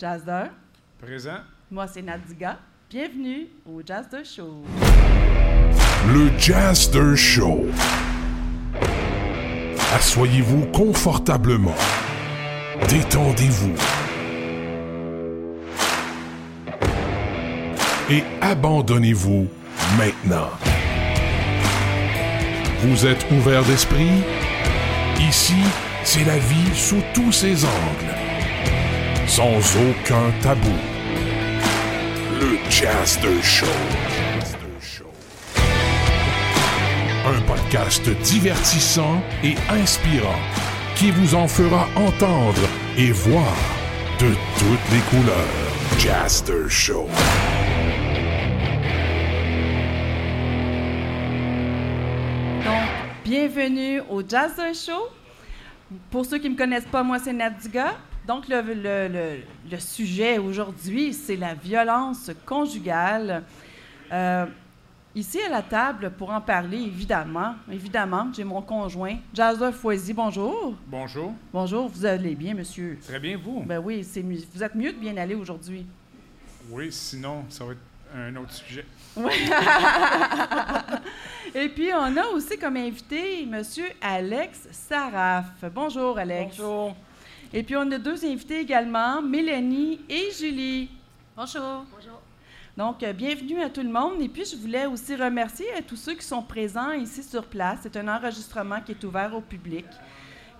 Jazzer. Présent. Moi, c'est Nadiga. Bienvenue au Jazzer Show. Le Jazzer Show. Assoyez-vous confortablement. Détendez-vous. Et abandonnez-vous maintenant. Vous êtes ouvert d'esprit? Ici, c'est la vie sous tous ses angles. Sans aucun tabou. Le Jazzer Show. Un podcast divertissant et inspirant qui vous en fera entendre et voir de toutes les couleurs. Jazzer Show. Donc, bienvenue au Jazzer Show. Pour ceux qui ne me connaissent pas, moi, c'est Nadiga. Donc, le, le- le- le sujet aujourd'hui, c'est la violence conjugale. Euh, ici à la table, pour en parler, évidemment, évidemment, j'ai mon conjoint, Jazzer Foisy. Bonjour. Bonjour. Bonjour, vous allez bien, monsieur? Très bien, vous? Ben oui, c'est mieux- vous êtes mieux de bien aller aujourd'hui. Oui, sinon, ça va être un autre sujet. Et puis, on a aussi comme invité Monsieur Alex Saraf. Bonjour, Alex. Bonjour. Et puis, on a deux invités également, Mélanie et Julie. Bonjour. Bonjour. Donc, euh, bienvenue à tout le monde. Et puis, je voulais aussi remercier à tous ceux qui sont présents ici sur place. C'est un enregistrement qui est ouvert au public.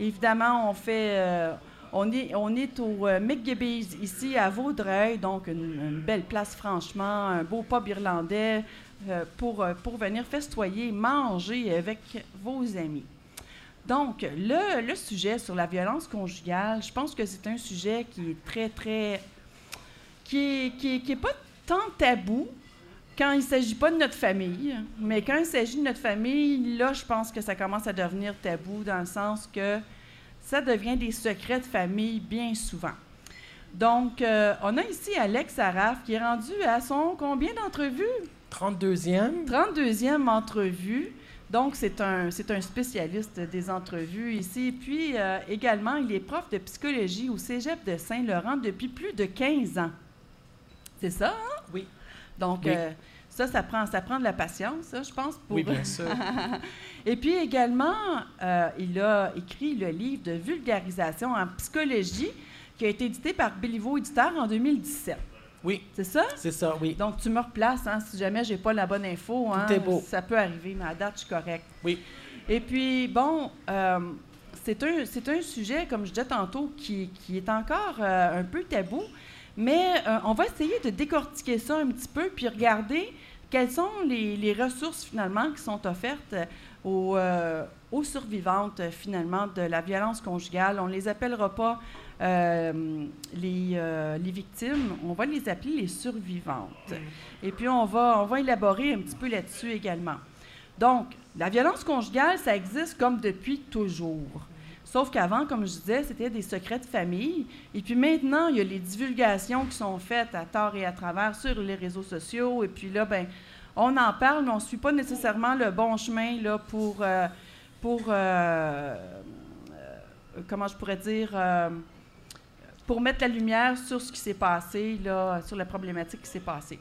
Évidemment, on fait... euh, on est, on est au euh, McGibby's, ici à Vaudreuil, donc une, une belle place franchement, un beau pub irlandais euh, pour, euh, pour venir festoyer, manger avec vos amis. Donc, le, le sujet sur la violence conjugale, je pense que c'est un sujet qui est très, très... qui est, qui qui est pas tant tabou quand il ne s'agit pas de notre famille, mais quand il s'agit de notre famille, là, je pense que ça commence à devenir tabou dans le sens que ça devient des secrets de famille bien souvent. Donc, euh, on a ici Alex Araf qui est rendu à son combien d'entrevues? 32e. 32e entrevue. Donc, c'est un, c'est un spécialiste des entrevues ici. Puis, euh, également, il est prof de psychologie au Cégep de Saint-Laurent depuis plus de 15 ans. C'est ça, hein? Oui. Donc, Oui. euh, ça, ça prend, ça prend de la patience, ça, je pense. Pour... Oui, bien sûr. Et puis également, euh, il a écrit le livre de vulgarisation en psychologie qui a été édité par Béliveau Éditeur en 2017. Oui, C'est ça? c'est ça, oui. Donc, tu me replaces, hein, si jamais j'ai pas la bonne info. Hein, Tout est beau. Ça peut arriver, mais à date, je suis correcte. Oui. Et puis, bon, euh, c'est un, un sujet, comme je disais tantôt, qui, qui est encore euh, un peu tabou, mais euh, on va essayer de décortiquer ça un petit peu, puis regarder quelles sont les, les ressources, finalement, qui sont offertes aux, aux survivantes, finalement, de la violence conjugale. On ne les appellera pas euh, les, euh, les victimes, on va les appeler les survivantes. Et puis, on va, on va élaborer un petit peu là-dessus également. Donc, la violence conjugale, ça existe comme depuis toujours. Sauf qu'avant, comme je disais, c'était des secrets de famille. Et puis maintenant, il y a les divulgations qui sont faites à tort et à travers sur les réseaux sociaux. Et puis là, ben, on en parle, mais on ne suit pas nécessairement le bon chemin là, pour, euh, pour euh, euh, comment je pourrais dire, pour mettre la lumière sur ce qui s'est passé, là, sur la problématique qui s'est passée.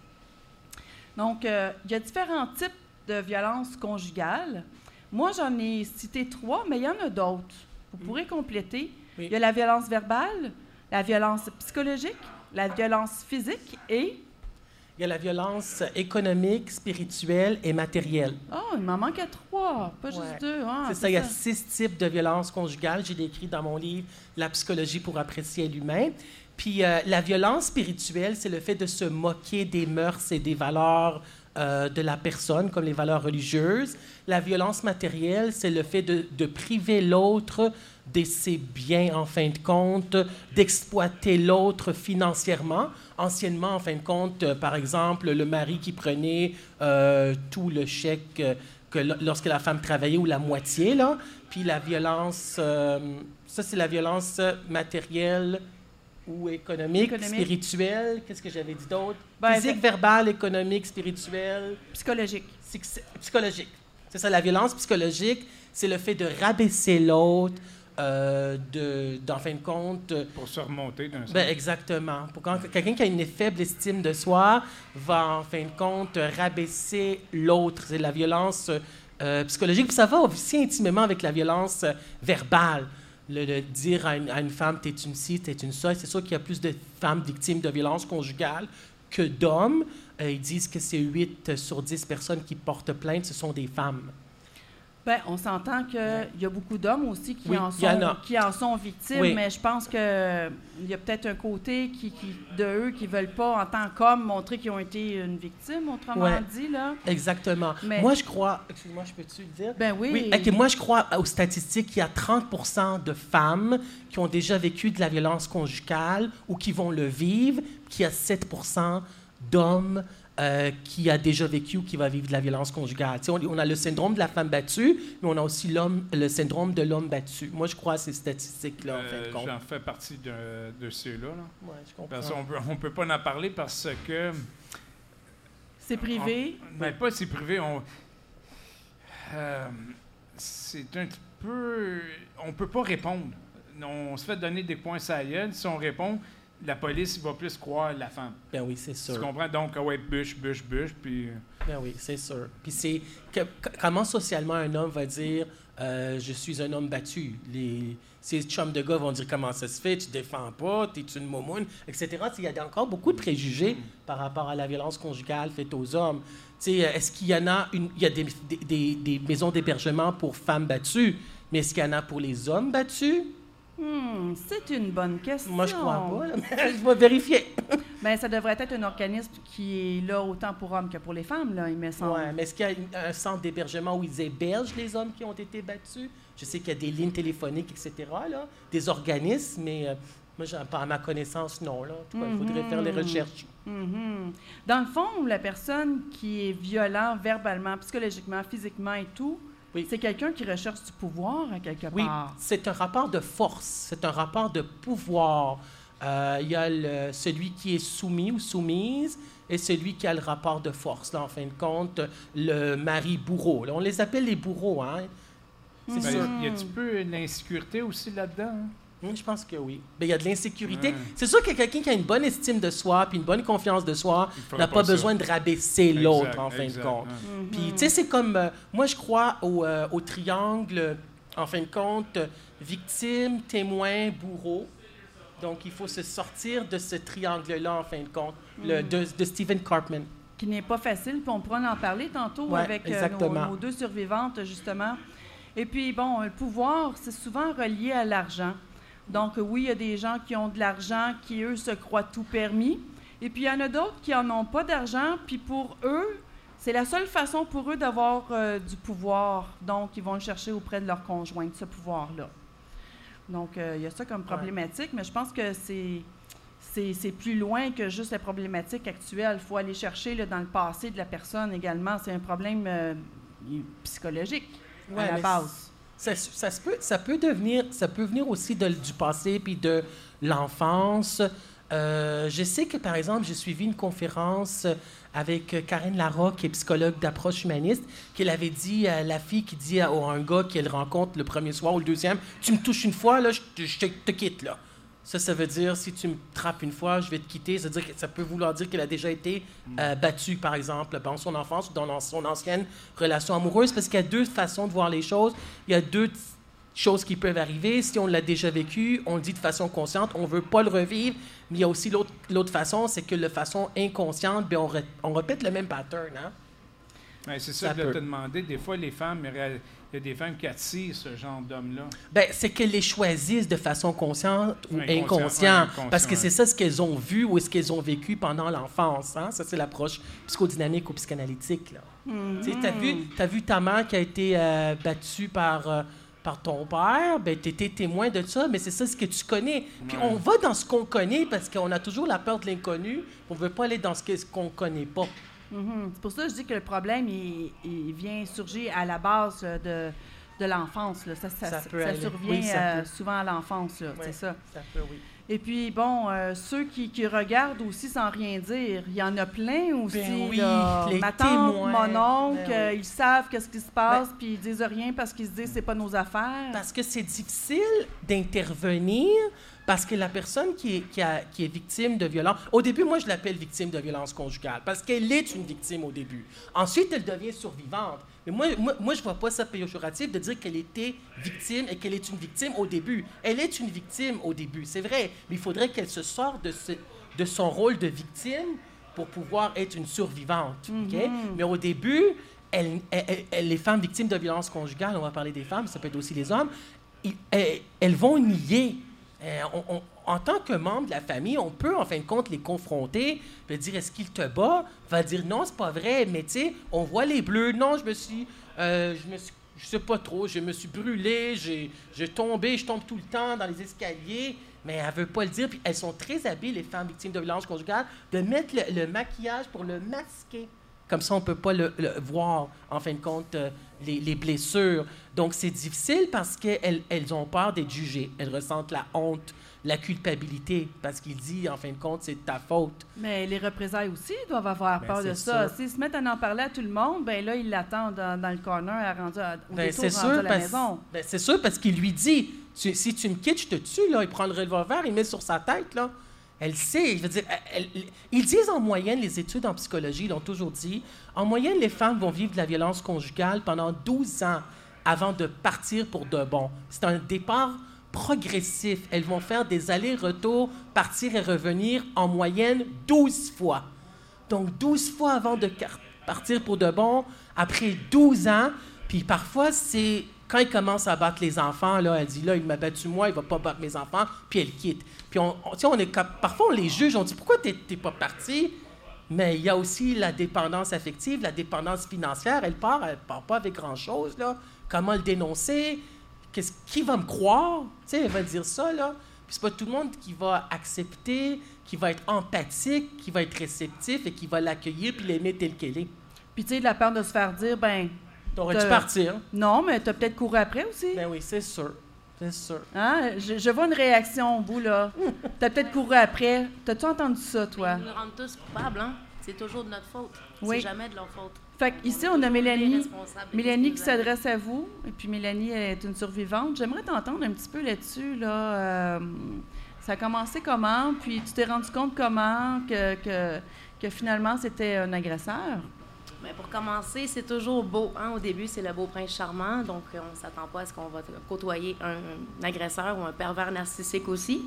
Donc, euh, il y a différents types de violences conjugales. Moi, j'en ai cité trois, mais il y en a d'autres. Vous pourrez compléter. Oui. Il y a la violence verbale, la violence psychologique, la violence physique et... Il y a la violence économique, spirituelle et matérielle. Oh, il m'en manque à trois, pas Ouais. juste deux. Ah, c'est ça, il y a six types de violences conjugales. J'ai décrit dans mon livre La psychologie pour apprécier l'humain. Puis euh, la violence spirituelle, c'est le fait de se moquer des mœurs et des valeurs euh, de la personne, comme les valeurs religieuses. La violence matérielle, c'est le fait de, de priver l'autre de ses biens, en fin de compte, d'exploiter l'autre financièrement. Anciennement, en fin de compte, euh, par exemple, le mari qui prenait euh, tout le chèque euh, que lo- lorsque la femme travaillait ou la moitié, là. Puis la violence, euh, ça c'est la violence matérielle ou économique, Économique. spirituelle. Qu'est-ce que j'avais dit d'autre? Ben, Physique, ben- verbale, économique, spirituelle, Psychologique. psy- psychologique. C'est ça, la violence psychologique, c'est le fait de rabaisser l'autre, euh, de, d'en fin de compte, euh, Pour se remonter d'un ben, exactement. Pour quand quelqu'un qui a une faible estime de soi va en fin de compte rabaisser l'autre. C'est la violence euh, psychologique. Puis ça va aussi intimement avec la violence verbale. Le, le dire à une, à une femme, t'es une ci, t'es une ça. C'est sûr qu'il y a plus de femmes victimes de violence conjugale que d'hommes. Euh, ils disent que c'est 8 sur 10 personnes qui portent plainte, ce sont des femmes. Ben, on s'entend qu'il y a beaucoup d'hommes aussi qui, Oui, en sont, qui en sont victimes, Oui. mais je pense qu'il y a peut-être un côté qui, qui- de eux qui ne veulent pas, en tant qu'hommes, montrer qu'ils ont été une victime, autrement Ouais. dit. Là. Exactement. Mais- Moi, je crois. Excuse-moi, je peux-tu le dire? Ben oui. Moi je crois aux statistiques qu'il y a 30% de femmes qui ont déjà vécu de la violence conjugale ou qui vont le vivre, qu'il y a 7% d'hommes euh, qui a déjà vécu ou qui va vivre de la violence conjugale. Tu sais, On, on a le syndrome de la femme battue, mais on a aussi l'homme, le syndrome de l'homme battu. Moi, je crois à ces statistiques-là, en Euh, compte. J'en fais partie de, de ceux-là. là. Ouais, je comprends. Parce qu'on peut, on peut pas en parler parce que. C'est privé? Ben, pas c'est privé. On, euh, c'est un petit peu. On peut pas répondre. On se fait donner des points à la gueule. Si on répond, la police va plus croire la femme. Ben oui, c'est Tu sûr. comprends? Donc, ah ouais, bûche, bûche, bûche. Puis. euh, Ben oui, c'est sûr. Puis c'est comment socialement un homme va dire euh, je suis un homme battu? Les ces chums de gars vont dire comment ça se fait, tu défends pas, t'es une momoune, etc. Tu Il y a encore beaucoup de préjugés par rapport à la violence conjugale faite aux hommes. Tu euh, Est-ce qu'il y en a une, il y a des, des- des- des maisons d'hébergement pour femmes battues, mais est-ce qu'il y en a pour les hommes battus? Hmm, c'est une bonne question. Moi, je crois pas. là. je vais vérifier. Ben, ça devrait être un organisme qui est là autant pour hommes que pour les femmes, là, il me semble. Ouais, mais est-ce qu'il y a un centre d'hébergement où ils hébergent les hommes qui ont été battus? Je sais qu'il y a des lignes téléphoniques, etc., là, des organismes, mais euh, moi, à ma connaissance, non. Là. En tout cas, il faudrait faire les Mhm. recherches. Mhm. Dans le fond, la personne qui est violent verbalement, psychologiquement, physiquement et tout, Oui. c'est quelqu'un qui recherche du pouvoir à quelque Oui, part. c'est un rapport de force, c'est un rapport de pouvoir. Euh, Il y a le- celui qui est soumis ou soumise et celui qui a le rapport de force. Là, en fin de compte, le mari bourreau. Là, on les appelle les bourreaux, hein? C'est ben, sûr. Il y a un petit peu une insécurité aussi là-dedans. hein? Hum, Je pense que oui. Ben, Il y a de l'insécurité. Ouais. C'est sûr que quelqu'un qui a une bonne estime de soi puis une bonne confiance de soi n'a pas besoin de rabaisser l'autre, en fin exact, de compte. ouais. Puis, tu sais, c'est comme. euh, moi, je crois au, euh, au triangle, en fin de compte, euh, victime, témoin, bourreau. Donc, il faut se sortir de ce triangle-là, en fin de compte, le, de, de Stephen Cartman. Qui n'est pas facile, puis on pourra en parler tantôt Ouais, avec euh, nos, nos deux survivantes, justement. Et puis, bon, le pouvoir, c'est souvent relié à l'argent. Donc, oui, il y a des gens qui ont de l'argent, qui, eux, se croient tout permis. Et puis, il y en a d'autres qui n'en ont pas d'argent, puis pour eux, c'est la seule façon pour eux d'avoir euh, du pouvoir. Donc, ils vont le chercher auprès de leur conjoint, ce pouvoir-là. Donc, euh, il y a ça comme problématique, mais je pense que c'est plus loin que juste la problématique actuelle. Il faut aller chercher là, dans le passé de la personne également. C'est un problème euh, psychologique Ouais, à la base. Ça, peut, ça peut ça peut venir aussi du passé puis de l'enfance. Euh, je sais que, par exemple, j'ai suivi une conférence avec Karine Larocque, qui est psychologue d'approche humaniste, qu'elle avait dit à la fille qui dit à, un gars qu'elle rencontre le premier soir ou le deuxième, tu me touches une fois, là, je te, je te quitte, là. Ça, ça veut dire, si tu me trappes une fois, je vais te quitter. Ça, veut dire que- ça peut vouloir dire qu'elle a déjà été euh, battue, par exemple, dans son enfance ou dans son ancienne relation amoureuse, parce qu'il y a deux façons de voir les choses. Il y a deux choses qui peuvent arriver. Si on l'a déjà vécu, on le dit de façon consciente, on veut pas le revivre. Mais il y a aussi l'autre façon, c'est que de façon inconsciente, ben, on, ré- on répète le même pattern. Hein? Ouais, c'est ça, Ça que je voulais te demander. Des fois, les femmes, a- il y a des femmes qui attirent ce genre d'homme-là. Ben, c'est qu'elles les choisissent de façon consciente ou Inconscient, inconsciente, ouais, inconscient, parce que c'est ça ce qu'elles ont vu ou ce qu'elles ont vécu pendant l'enfance. Hein? Ça, c'est l'approche psychodynamique ou psychanalytique. Là. Tu as vu, t'as vu ta mère qui a été euh, battue par, euh, par ton père, ben, tu étais témoin de ça, mais c'est ça ce que tu connais. Puis Ouais. on va dans ce qu'on connaît parce qu'on a toujours la peur de l'inconnu. On ne veut pas aller dans ce qu'on ne connaît pas. Mhm. C'est pour ça que je dis que le problème, il, il vient surgir à la base euh, de, de l'enfance. Ça, ça, survient Oui, euh, souvent à l'enfance, c'est ça. Ça peut, oui. Et puis, bon, euh, ceux qui, qui regardent aussi sans rien dire, il y en a plein aussi. Ben oui, là. les Ma tante, témoins. mon oncle, Ben euh, ils savent qu'est-ce qui se passe, puis ils disent rien parce qu'ils se disent c'est pas nos affaires. Parce que c'est difficile d'intervenir parce que la personne qui est, qui, a- qui est victime de violence, au début, moi, je l'appelle victime de violence conjugale parce qu'elle est une victime au début. Ensuite, elle devient survivante. Mais moi, moi, moi je ne vois pas ça péjoratif de dire qu'elle était victime et qu'elle est une victime au début. Elle est une victime au début, c'est vrai, mais il faudrait qu'elle se sorte de, ce- de son rôle de victime pour pouvoir être une survivante. OK? Mais au début, elle- elle- elle- les femmes victimes de violences conjugales, on va parler des femmes, ça peut être aussi les hommes, elles vont nier. Euh, en tant que membre de la famille, on peut en fin de compte les confronter, puis dire est-ce qu'il te bat? Va dire non, c'est pas vrai, mais tu sais, on voit les bleus. Non, je me suis, euh, je me je sais pas trop, je me suis brûlé, j'ai, tombé, je tombe tout le temps dans les escaliers. Mais elle veut pas le dire. Puis elles sont très habiles, les femmes victimes de violences conjugales, de mettre le maquillage pour le masquer. Comme ça, on ne peut pas le, le voir, en fin de compte, euh, les, les blessures. Donc, c'est difficile parce qu'elles elles ont peur d'être jugées. Elles ressentent la honte, la culpabilité, parce qu'il dit, en fin de compte, c'est de ta faute. Mais les représailles aussi doivent avoir Ben, peur de ça. S'ils se mettent à en parler à tout le monde, ben là, ils l'attendent dans, dans le corner, à rendu à, au Ben, détour, sûr, à la parce, maison. ben, c'est sûr parce qu'il lui dit tu- si tu me quittes, je te tue. Là. Il prend le revolver, il met sur sa tête. Là. Elle sait. Je veux dire, ils disent en moyenne, les études en psychologie l'ont toujours dit, en moyenne, les femmes vont vivre de la violence conjugale pendant 12 ans avant de partir pour de bon. C'est un départ progressif. Elles vont faire des allers-retours, partir et revenir en moyenne 12 fois. Donc, 12 fois avant de partir pour de bon, après 12 ans, puis parfois, c'est quand il commence à battre les enfants, là, elle dit, là, il m'a battu moi, il va pas battre mes enfants, puis elle quitte. Puis, on, on- est, parfois, on les juge, on dit, pourquoi t'es t'es pas parti? Mais il y a aussi la dépendance affective, la dépendance financière. Elle part, elle part pas avec grand-chose, là. Comment le dénoncer? Qu'est-ce, qui va me croire? Elle va dire ça, là. Puis c'est pas tout le monde qui va accepter, qui va être empathique, qui va être réceptif et qui va l'accueillir puis l'aimer tel qu'elle est. Puis, tu sais, la peur de se faire dire, ben T'aurais-tu Euh, partir? non, mais t'as peut-être couru après aussi. Ben oui, c'est sûr. C'est sûr. Hein? Je, je vois une réaction au bout, là. T'as peut-être couru après. T'as-tu entendu ça, toi? Ils nous rendent tous coupables, hein? C'est toujours de notre faute. Oui. C'est jamais de leur faute. Fait ici, on a Mélanie. Mélanie qui s'adresse à vous. Et puis, Mélanie est une survivante. J'aimerais t'entendre un petit peu là-dessus, là. Euh, ça a commencé comment? Puis, tu t'es rendu compte comment que, que, que finalement, c'était un agresseur? Mais pour commencer, c'est toujours beau. Hein? Au début, c'est le beau prince charmant, donc euh, on ne s'attend pas à ce qu'on va côtoyer un, agresseur ou un pervers narcissique aussi.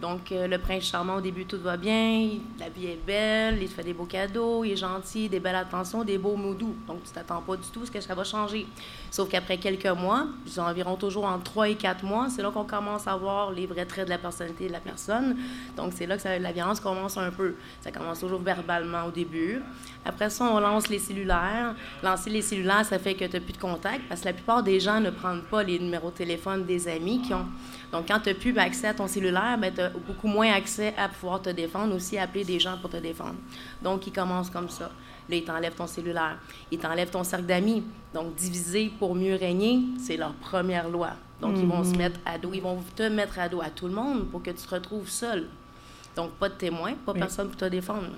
Donc, euh, le prince charmant, au début, tout va bien, la vie est belle, il te fait des beaux cadeaux, il est gentil, des belles attentions, des beaux mots doux. Donc, tu t'attends pas du tout à ce que ça va changer. Sauf qu'après quelques mois, environ toujours entre 3 et 4 mois, c'est là qu'on commence à voir les vrais traits de la personnalité de la personne. Donc, c'est là que la violence commence un peu. Ça commence toujours verbalement au début. Après ça, on lance les cellulaires. Lancer les cellulaires, ça fait que tu n'as plus de contact parce que la plupart des gens ne prennent pas les numéros de téléphone des amis qui ont. Donc, quand tu n'as plus accès à ton cellulaire, tu as beaucoup moins accès à pouvoir te défendre, aussi appeler des gens pour te défendre. Donc, ils commencent comme ça. Là, ils t'enlèvent ton cellulaire. Ils t'enlèvent ton cercle d'amis. Donc, diviser pour mieux régner, c'est leur première loi. Donc, ils vont se mettre à dos. Ils vont te mettre à dos à tout le monde pour que tu te retrouves seul. Donc, pas de témoin, pas personne pour te défendre.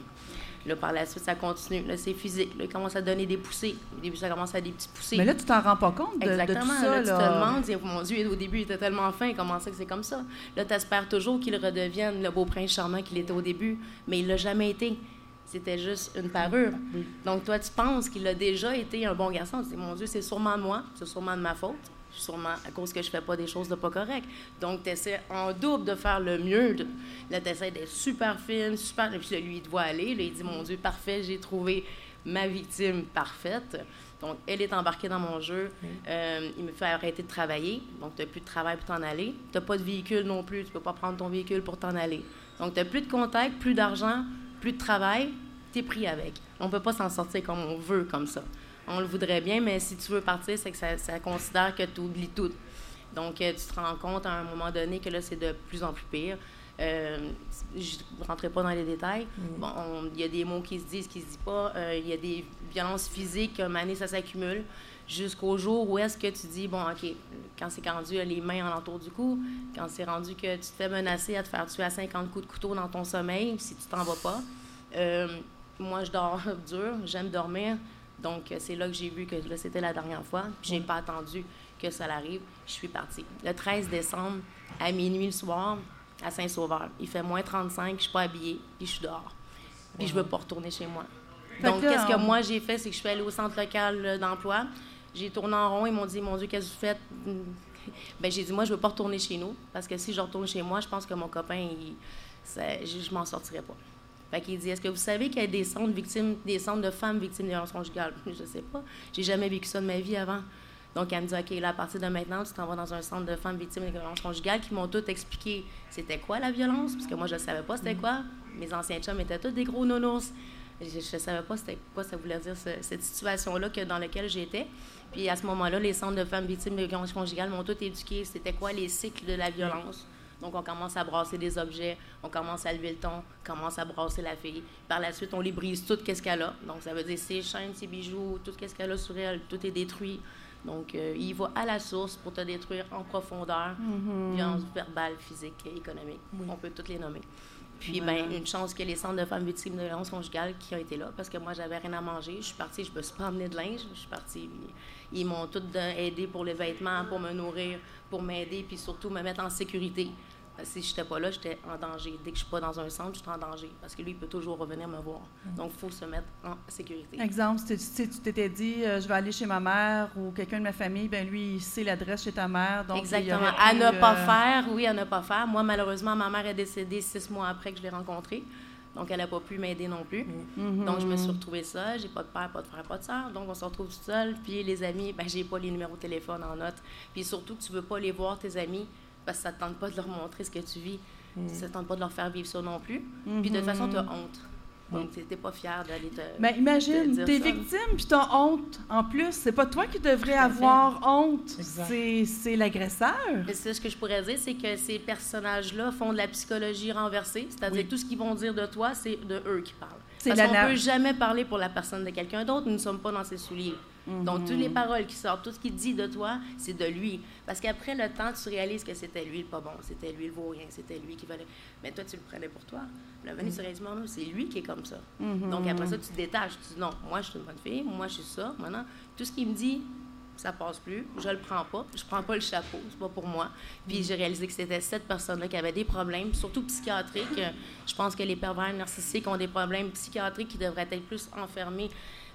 Là, par la suite, ça continue. Là, c'est physique. Là, il commence à donner des poussées. Au début, ça commence à des petits poussées. Mais là, tu t'en rends pas compte de, de Exactement. tout ça, là, tu te demandes, dis, mon Dieu, au début, il était tellement fin, comment ça que c'est comme ça? Là, tu espères toujours qu'il redevienne le beau prince charmant qu'il était au début, mais il l'a jamais été. C'était juste une parure. Donc, toi, tu penses qu'il a déjà été un bon garçon. Tu dis, mon Dieu, c'est sûrement de moi, c'est sûrement de ma faute, sûrement à cause que je fais pas des choses de pas correctes. Donc, tu essaies en double de faire le mieux. De- Là, tu essaies d'être super fine, super. Et puis là, lui, il te voit aller. Là, il dit, mon Dieu, parfait, j'ai trouvé ma victime parfaite. Donc, elle est embarquée dans mon jeu. Euh, il me fait arrêter de travailler. Donc, tu n'as plus de travail pour t'en aller. Tu n'as pas de véhicule non plus. Tu ne peux pas prendre ton véhicule pour t'en aller. Donc, tu n'as plus de contact, plus d'argent, plus de travail. Tu es pris avec. On ne peut pas s'en sortir comme on veut, comme ça. On le voudrait bien, mais si tu veux partir, c'est que ça, ça considère que tu oublies tout. Donc, euh, tu te rends compte à un moment donné que là, c'est de plus en plus pire. Euh, je ne rentrerai pas dans les détails. On- il y a des mots qui se disent, qui se disent pas. Euh, Il y a des violences physiques, moment donné, ça s'accumule. jusqu'au jour où est-ce que tu dis, bon, OK, quand c'est rendu les mains en entour du cou, quand c'est rendu que tu te fais menacer à te faire tuer à 50 coups de couteau dans ton sommeil, si tu t'en vas pas. Euh, moi, je dors dur, j'aime dormir. Donc, c'est là que j'ai vu que là, c'était la dernière fois. J'ai pas attendu que ça arrive. Je suis partie. Le 13 décembre, à minuit le soir, à Saint-Sauveur. Il fait moins 35, je suis pas habillée, puis je suis dehors. Puis, je veux pas retourner chez moi. Donc, qu'est-ce que moi j'ai fait, c'est que je suis allée au centre local d'emploi. J'ai tourné en rond, ils m'ont dit, mon Dieu, qu'est-ce que vous faites? Ben, j'ai dit, moi, je veux pas retourner chez nous, parce que si je retourne chez moi, je pense que mon copain, il, je, je m'en sortirai pas. Fait qu'il dit Est-ce que vous savez qu'il y a des centres, victimes, des centres de femmes victimes de violences conjugales? Je sais pas. J'ai jamais vécu ça de ma vie avant. Donc, elle me dit OK, là, à partir de maintenant, tu t'en vas dans un centre de femmes victimes de violences conjugales qui m'ont tout expliqué c'était quoi la violence, parce que moi, je ne savais pas c'était quoi. Mes anciens chums étaient tous des gros nounours. Je ne savais pas c'était quoi ça voulait dire, cette situation-là dans laquelle j'étais. Puis à ce moment-là, les centres de femmes victimes de violences conjugales m'ont tout éduqué. C'était quoi les cycles de la violence? Donc, on commence à brasser des objets, on commence à lever le ton, on commence à brasser la fille. Par la suite, on les brise tout ce qu'elle a? Donc, ça veut dire ses chaînes, ses bijoux, tout ce qu'elle a sur elle, tout est détruit. Donc, euh, il va à la source pour te détruire en profondeur, mm-hmm. violence verbale, physique, économique. On peut toutes les nommer. Puis, ben, une chance que les centres de femmes victimes de violence conjugale qui ont été là, parce que moi, j'avais rien à manger. Je suis partie, je me suis pas emmenée de linge. Je suis partie. Ils m'ont tout aidé pour les vêtements, pour me nourrir, pour m'aider, puis surtout me mettre en sécurité. Si je n'étais pas là, j'étais en danger. Dès que je suis pas dans un centre, je suis en danger. Parce que lui, il peut toujours revenir me voir. Mm. Donc, il faut se mettre en sécurité. Exemple, si tu t'étais dit, euh, je vais aller chez ma mère ou quelqu'un de ma famille, ben lui, il sait l'adresse chez ta mère. Donc Exactement. À ne pas euh, faire, oui, à ne pas faire. Moi, malheureusement, ma mère est décédée six mois après que je l'ai rencontrée. Donc, elle n'a pas pu m'aider non plus. Mm. Donc, je me suis retrouvée seule. J'ai pas de père, pas de frère, pas de soeur. Donc, on se retrouve seule. Puis, les amis, ben, j'ai pas les numéros de téléphone en note. Puis, surtout, tu veux pas les voir, tes amis parce que ça ne tente pas de leur montrer ce que tu vis. Mm. Ça ne tente pas de leur faire vivre ça non plus. Puis de toute façon, tu as honte. Donc, tu n'es pas fier d'aller te. Mais imagine, tu es victime, puis tu as honte en plus. C'est pas toi qui devrais avoir honte, c'est l'agresseur. C'est ce que je pourrais dire, c'est que ces personnages-là font de la psychologie renversée. C'est-à-dire tout ce qu'ils vont dire de toi, c'est de eux qui parlent. Parce qu'on ne peut jamais parler pour la personne de quelqu'un d'autre. Nous ne sommes pas dans ses souliers. Donc, toutes les paroles qui sortent, tout ce qu'il dit de toi, c'est de lui. Parce qu'après le temps, tu réalises que c'était lui le pas bon, c'était lui le vaurien, c'était lui qui valait. Mais toi, tu le prenais pour toi. Le venu sur non, c'est lui qui est comme ça. Mhm. Donc, après ça, tu te détaches. Tu dis non, moi, je suis une bonne fille, moi, je suis ça. Maintenant, tout ce qu'il me dit, ça passe plus, je le prends pas, je prends pas le chapeau, c'est pas pour moi. Puis j'ai réalisé que c'était cette personne-là qui avait des problèmes, surtout psychiatriques. Je pense que les pervers narcissiques ont des problèmes psychiatriques qui devraient être plus enfermés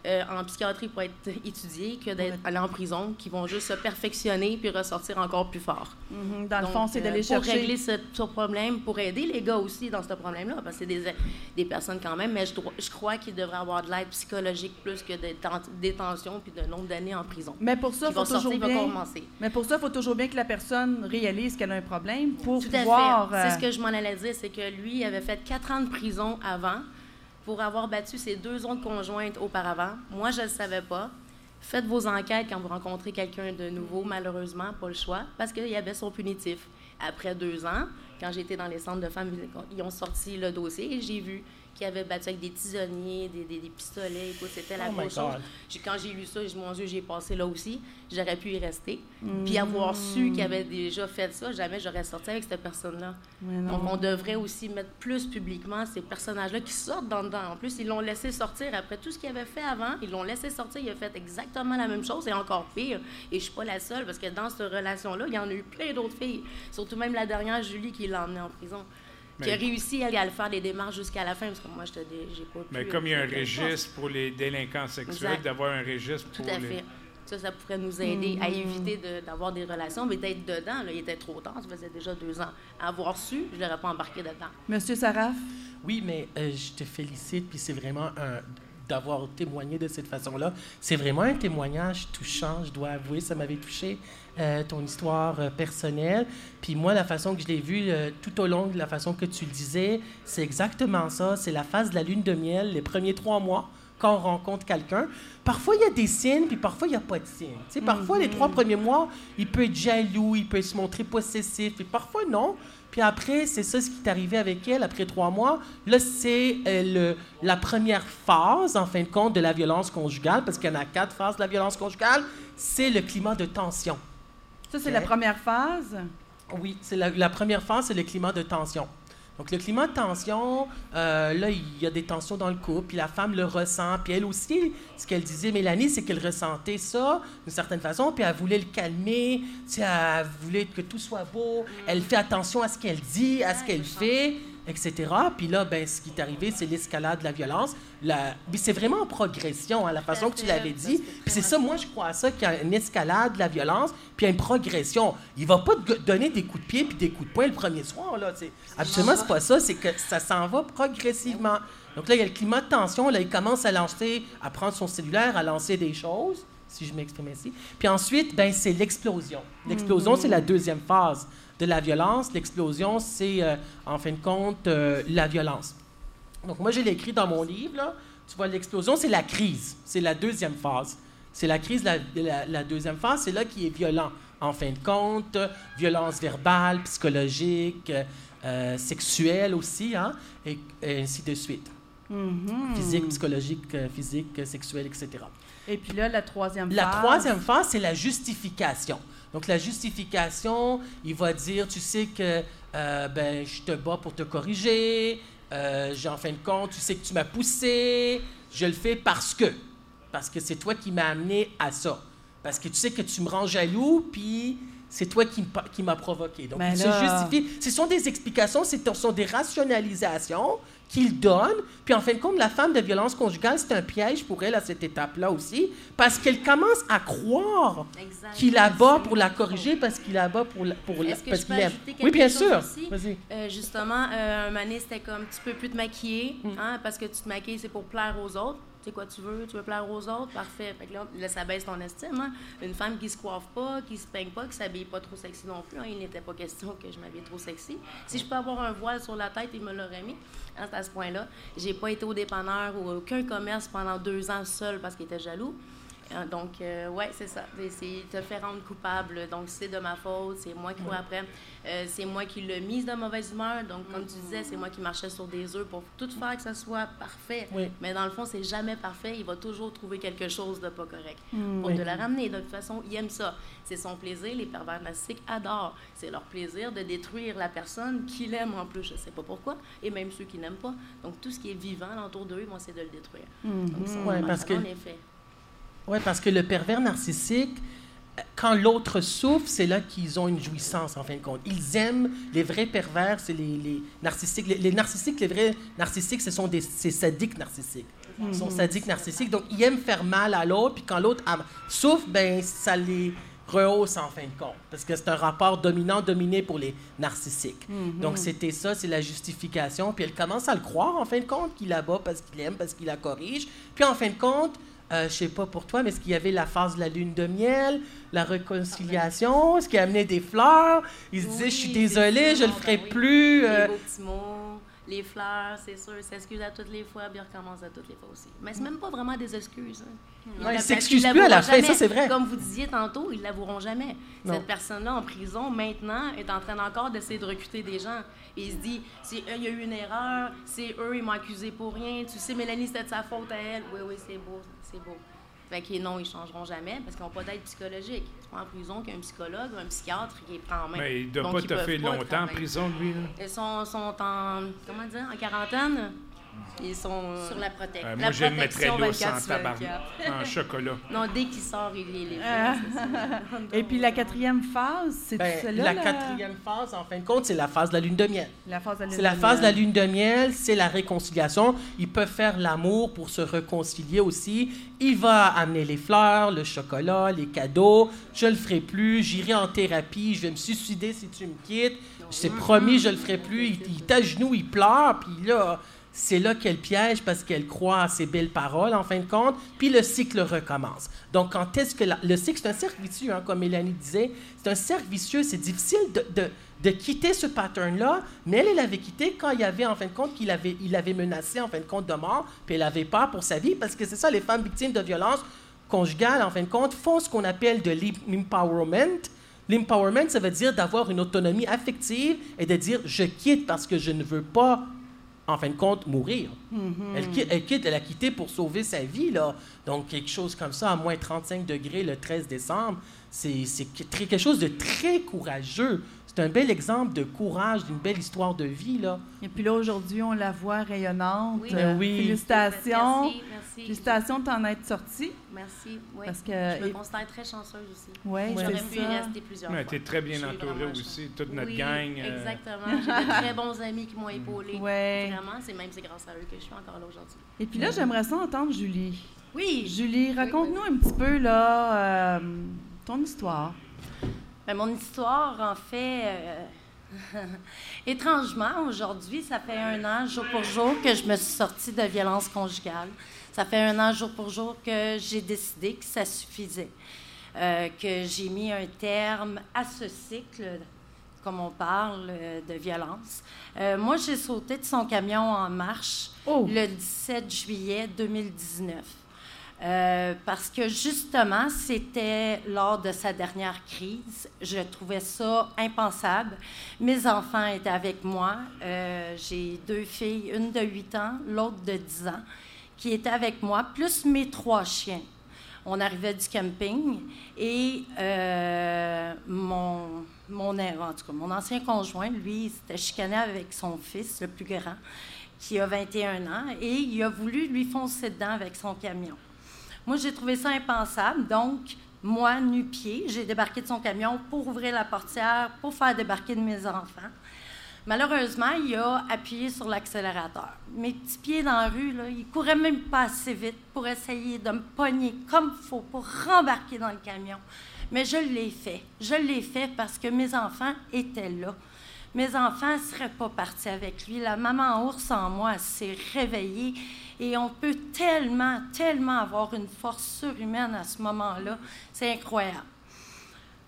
euh, en psychiatrie pour être étudiés que d'être allés en prison, qui vont juste se perfectionner puis ressortir encore plus fort. Mhm. Dans le fond, c'est d'aller chercher... Pour régler ce, problème, pour aider les gars aussi dans ce problème-là, parce que c'est des, des, personnes quand même, mais je, je crois qu'ils devraient avoir de l'aide psychologique plus que de détention puis de nombre d'années en prison. Mais pour ça, il faut toujours bien... Mais pour ça, il faut toujours bien que la personne réalise qu'elle a un problème pour Tout pouvoir... C'est ce euh, que je m'en allais dire, c'est que lui avait fait quatre ans de prison avant pour avoir battu ses deux autres conjointes auparavant. Moi, je ne le savais pas. Faites vos enquêtes quand vous rencontrez quelqu'un de nouveau, malheureusement, pas le choix, parce qu'il y avait son punitif. Après deux ans, quand j'étais dans les centres de femmes, ils ont sorti le dossier et j'ai vu qui avait battu avec des tisonniers, des, des, pistolets. Écoute, c'était la oh grosse chose. Quand j'ai lu ça, mon Dieu, j'ai passé là aussi. J'aurais pu y rester. Puis avoir su qu'il avait déjà fait ça, jamais j'aurais sorti avec cette personne-là. Donc, on devrait aussi mettre plus publiquement ces personnages-là qui sortent dans dedans. En plus, ils l'ont laissé sortir après tout ce qu'il avait fait avant. Ils l'ont laissé sortir. Il a fait exactement la même chose et encore pire. Et je suis pas la seule parce que dans cette relation-là, il y en a eu plein d'autres filles. Surtout même la dernière, Julie, qui l'a emmenée en prison qui a réussi à, le faire des démarches jusqu'à la fin, parce que moi, je j'ai pas Mais comme il y a un registre pour les délinquants sexuels, d'avoir un registre pour Tout à fait. Ça, ça pourrait nous aider à mm. éviter d'avoir des relations, mais d'être dedans, là, il était trop tard, ça faisait déjà deux ans. Avoir su, je ne l'aurais pas embarqué dedans. Monsieur Saraf? Oui, mais euh, je te félicite, puis c'est vraiment un d'avoir témoigné de cette façon-là. C'est vraiment un témoignage touchant, je dois avouer, ça m'avait touché. Euh, ton histoire euh, personnelle. Puis moi, la façon que je l'ai vu euh, tout au long de la façon que tu le disais, c'est exactement ça. C'est la phase de la lune de miel, les premiers trois mois, quand on rencontre quelqu'un. Parfois, il y a des signes, puis parfois, il n'y a pas de signes. Tu sais, parfois, les trois mhm. premiers mois, il peut être jaloux, il peut se montrer possessif, et parfois, non. Puis après, c'est ça ce qui est arrivé avec elle après trois mois. Là, c'est la première phase, en fin de compte, de la violence conjugale, parce qu'il y en a quatre phases de la violence conjugale. c'est le climat de tension. Ça, c'est la première phase? Oui, c'est la, la première phase, c'est le climat de tension. Donc, le climat de tension, euh, là, il y a des tensions dans le couple, puis la femme le ressent, puis elle aussi, ce qu'elle disait, Mélanie, c'est qu'elle ressentait ça d'une certaine façon, puis elle voulait le calmer, tu sais, elle voulait que tout soit beau, elle fait attention à ce qu'elle dit, à ce qu'elle fait, etc. Puis là, ben, ce qui est arrivé, c'est l'escalade de la violence. La... Mais c'est vraiment en progression, hein, la façon que tu l'avais dit. Puis c'est ça, moi, je crois à ça, qu'il y a une escalade de la violence, puis il y a une progression. Il va pas te donner des coups de pied puis des coups de poing le premier soir, là. sais. Absolument, c'est pas ça. C'est que ça s'en va progressivement. Donc là, il y a le climat de tension. Là, il commence à lancer, à prendre son cellulaire, à lancer des choses, si je m'exprime ainsi. Puis ensuite, ben, c'est l'explosion. L'explosion, c'est la deuxième phase de la violence. L'explosion, c'est, euh, en fin de compte, euh, la violence. Donc, moi, je l'ai écrit dans mon livre. Là. Tu vois, l'explosion, c'est la crise. C'est la deuxième phase. C'est la crise, la, la- la deuxième phase, c'est là qui est violent. En fin de compte, violence verbale, psychologique, euh, sexuelle aussi, hein, et, et ainsi de suite. Mhm. Physique, psychologique, physique, sexuelle, etc. Et puis là, la troisième La phase. troisième phase, c'est la justification. Donc, la justification, il va dire, tu sais que euh, ben, je te bats pour te corriger, euh, j'ai en fin de compte, tu sais que tu m'as poussé, je le fais parce que. Parce que c'est toi qui m'as amené à ça. Parce que tu sais que tu me rends jaloux, puis c'est toi qui, m'as provoqué. Donc, Ben il là- se justifie. Ce sont des explications, ce sont des rationalisations qu'il donne. Puis en fin de compte, la femme de violence conjugale, c'est un piège pour elle à cette étape-là aussi, parce qu'elle commence à croire qu'il la bat pour la corriger parce qu'il la bat pour la, pour la- Est-ce que parce je peux qu'il aime. ajouter quelque Oui, bien chose sûr. aussi? Euh, justement, euh, un donné, c'était comme tu peux plus te maquiller, Mm. hein, parce que tu te maquilles, c'est pour plaire aux autres. Tu sais quoi tu veux, tu veux plaire aux autres, parfait. Fait que là, ça baisse ton estime. Hein. Une femme qui se coiffe pas, qui se peigne pas, qui s'habille pas trop sexy non plus. hein. Il n'était pas question que je m'habille trop sexy. Si je peux avoir un voile sur la tête, il me l'aurait mis. Hein, à ce point-là. J'ai pas été au dépanneur ou aucun commerce pendant deux ans seul parce qu'il était jaloux. Euh, Donc, euh, ouais, c'est ça. C'est te faire rendre coupable. Donc, c'est de ma faute. C'est moi qui cours après. Euh, c'est moi qui l'ai mise de mauvaise humeur. Donc, comme tu disais, c'est moi qui marchais sur des œufs pour tout faire que ça soit parfait. Oui. Mais dans le fond, c'est jamais parfait. Il va toujours trouver quelque chose de pas correct Mm. pour te la ramener. De toute façon, il aime ça. C'est son plaisir. Les pervers narcissiques adorent. C'est leur plaisir de détruire la personne qu'il aime en plus. Je sais pas pourquoi. Et même ceux qui n'aiment pas. Donc, tout ce qui est vivant autour d'eux, ils vont essayer de le détruire. Mhm. Donc, ça, Ouais, parce que- en effet. Oui, parce que le pervers narcissique, quand l'autre souffre, c'est là qu'ils ont une jouissance, en fin de compte. Ils aiment, les vrais pervers, c'est les, les narcissiques. Les, les narcissiques, les vrais narcissiques, ce sont des sadiques narcissiques. Ils sont sadiques narcissiques, donc ils aiment faire mal à l'autre, puis quand l'autre a- souffre, ben ça les rehausse en fin de compte, parce que c'est un rapport dominant-dominé pour les narcissiques. Donc c'était ça, c'est la justification, puis elle commence à le croire en fin de compte qu'il la bat parce qu'il aime, parce qu'il la corrige, puis en fin de compte, euh, je sais pas pour toi, mais est-ce qu'il y avait la phase de la lune de miel, la réconciliation, est-ce qu'il amenait des fleurs, il se disait, je suis Oui, désolé, je le effectivement, ferai ben oui. plus. euh, Les beaux petits mots, les fleurs, c'est sûr, s'excuse à toutes les fois, puis recommence à toutes les fois aussi. Mais c'est même pas vraiment des excuses. hein. Ouais, il Parce s'excuse qu'ils plus à la fin, ça, c'est vrai. Comme vous disiez tantôt, ils l'avoueront jamais. Non. Cette personne-là en prison, maintenant, est en train encore d'essayer de recruter des gens. Et il se dit, c'est eux, il y a eu une erreur, c'est eux, ils m'ont accusé pour rien. Tu sais, Mélanie, c'était de sa faute à elle. Oui, oui, c'est beau, c'est beau. Fait que non, ils changeront jamais parce qu'ils n'ont pas d'aide psychologique. Tu vas en prison qu'il y a un psychologue, un psychiatre qui les prend en main. Mais il ne doit Donc, pas te faire pas longtemps en prison, lui. Là? Ils sont, sont en, comment dire, en quarantaine? Ils sont euh, Sur la protection. Euh, La moi, je le mettrais protection lousse en 24 sur tabarnak. En chocolat. Non, dès qu'il sort, il les, les Ah. Et puis la quatrième phase, c'est ben, celle-là? la la- quatrième phase, en fin de compte, c'est la phase de la lune de miel. La phase de la C'est la phase de la lune de miel, c'est la réconciliation. Ils peuvent faire l'amour pour se réconcilier aussi. Il va amener les fleurs, le chocolat, les cadeaux. Je le ferai plus. J'irai en thérapie. Je vais me suicider si tu me quittes. C'est promis, je le ferai plus. Il, il est à genoux, il pleure. Puis là, c'est là qu'elle piège parce qu'elle croit à ses belles paroles, en fin de compte. Puis le cycle recommence. Donc, quand est-ce que le cycle, c'est un cercle vicieux, hein, comme Mélanie disait. C'est un cercle vicieux. C'est difficile de, de- de quitter ce pattern-là, mais elle, elle quitté quand il y avait, en fin de compte, qu'il avait, il menacé, en fin de compte, de mort, puis elle avait peur pour sa vie, parce que c'est ça, les femmes victimes de violences conjugales, en fin de compte, font ce qu'on appelle de l'empowerment. L'empowerment, ça veut dire d'avoir une autonomie affective et de dire, je quitte parce que je ne veux pas en fin de compte, mourir. Mm-hmm. elle, quitte, elle quitte, elle a quitté pour sauver sa vie, là. Donc, quelque chose comme ça, à moins 35 degrés le 13 décembre, c'est quelque chose de très courageux. C'est un bel exemple de courage, d'une belle histoire de vie, là. Et puis là, aujourd'hui, on la voit rayonnante. Oui. Euh, Ben oui. Félicitations. Merci, merci. Félicitations de t'en être sortie. Merci, oui. Parce que. Je me et- considère très chanceuse aussi. ouais, J'aurais c'est pu y rester plusieurs Mais fois. tu es très bien Je suis entouré vraiment aussi, toute notre oui, gang. euh, Exactement. J'ai de très bons amis qui m'ont épaulé. Ouais. Vraiment, c'est même c'est grâce à eux que je suis encore là aujourd'hui. Et puis là, j'aimerais ça entendre Julie. Oui. Julie, raconte-nous un petit peu, là, euh, ton histoire. Ben, mon histoire, en fait, euh, étrangement, aujourd'hui, ça fait un an, jour pour jour, que je me suis sortie de violence conjugale. Ça fait un an, jour pour jour, que j'ai décidé que ça suffisait. Euh, que j'ai mis un terme à ce cycle, comme on parle, euh, de violence. Euh, moi, j'ai sauté de son camion en marche Oh! le 17 juillet 2019. Euh, parce que justement, c'était lors de sa dernière crise. Je trouvais ça impensable. Mes enfants étaient avec moi. Euh, J'ai deux filles, une de 8 ans, l'autre de 10 ans, qui étaient avec moi, plus mes trois chiens. On arrivait du camping et euh, mon, mon, en tout cas, mon ancien conjoint, lui, s'était chicané avec son fils, le plus grand, qui a 21 ans, et il a voulu lui foncer dedans avec son camion. Moi, j'ai trouvé ça impensable. Donc, moi, nu-pied, j'ai débarqué de son camion pour ouvrir la portière, pour faire débarquer de mes enfants. Malheureusement, il a appuyé sur l'accélérateur. Mes petits pieds dans la rue, là, ils couraient même pas assez vite pour essayer de me pogner comme il faut pour rembarquer dans le camion. Mais je l'ai fait. Je l'ai fait parce que mes enfants étaient là. Mes enfants ne seraient pas partis avec lui. La maman ours en moi s'est réveillée et on peut tellement, tellement avoir une force surhumaine à ce moment-là. C'est incroyable.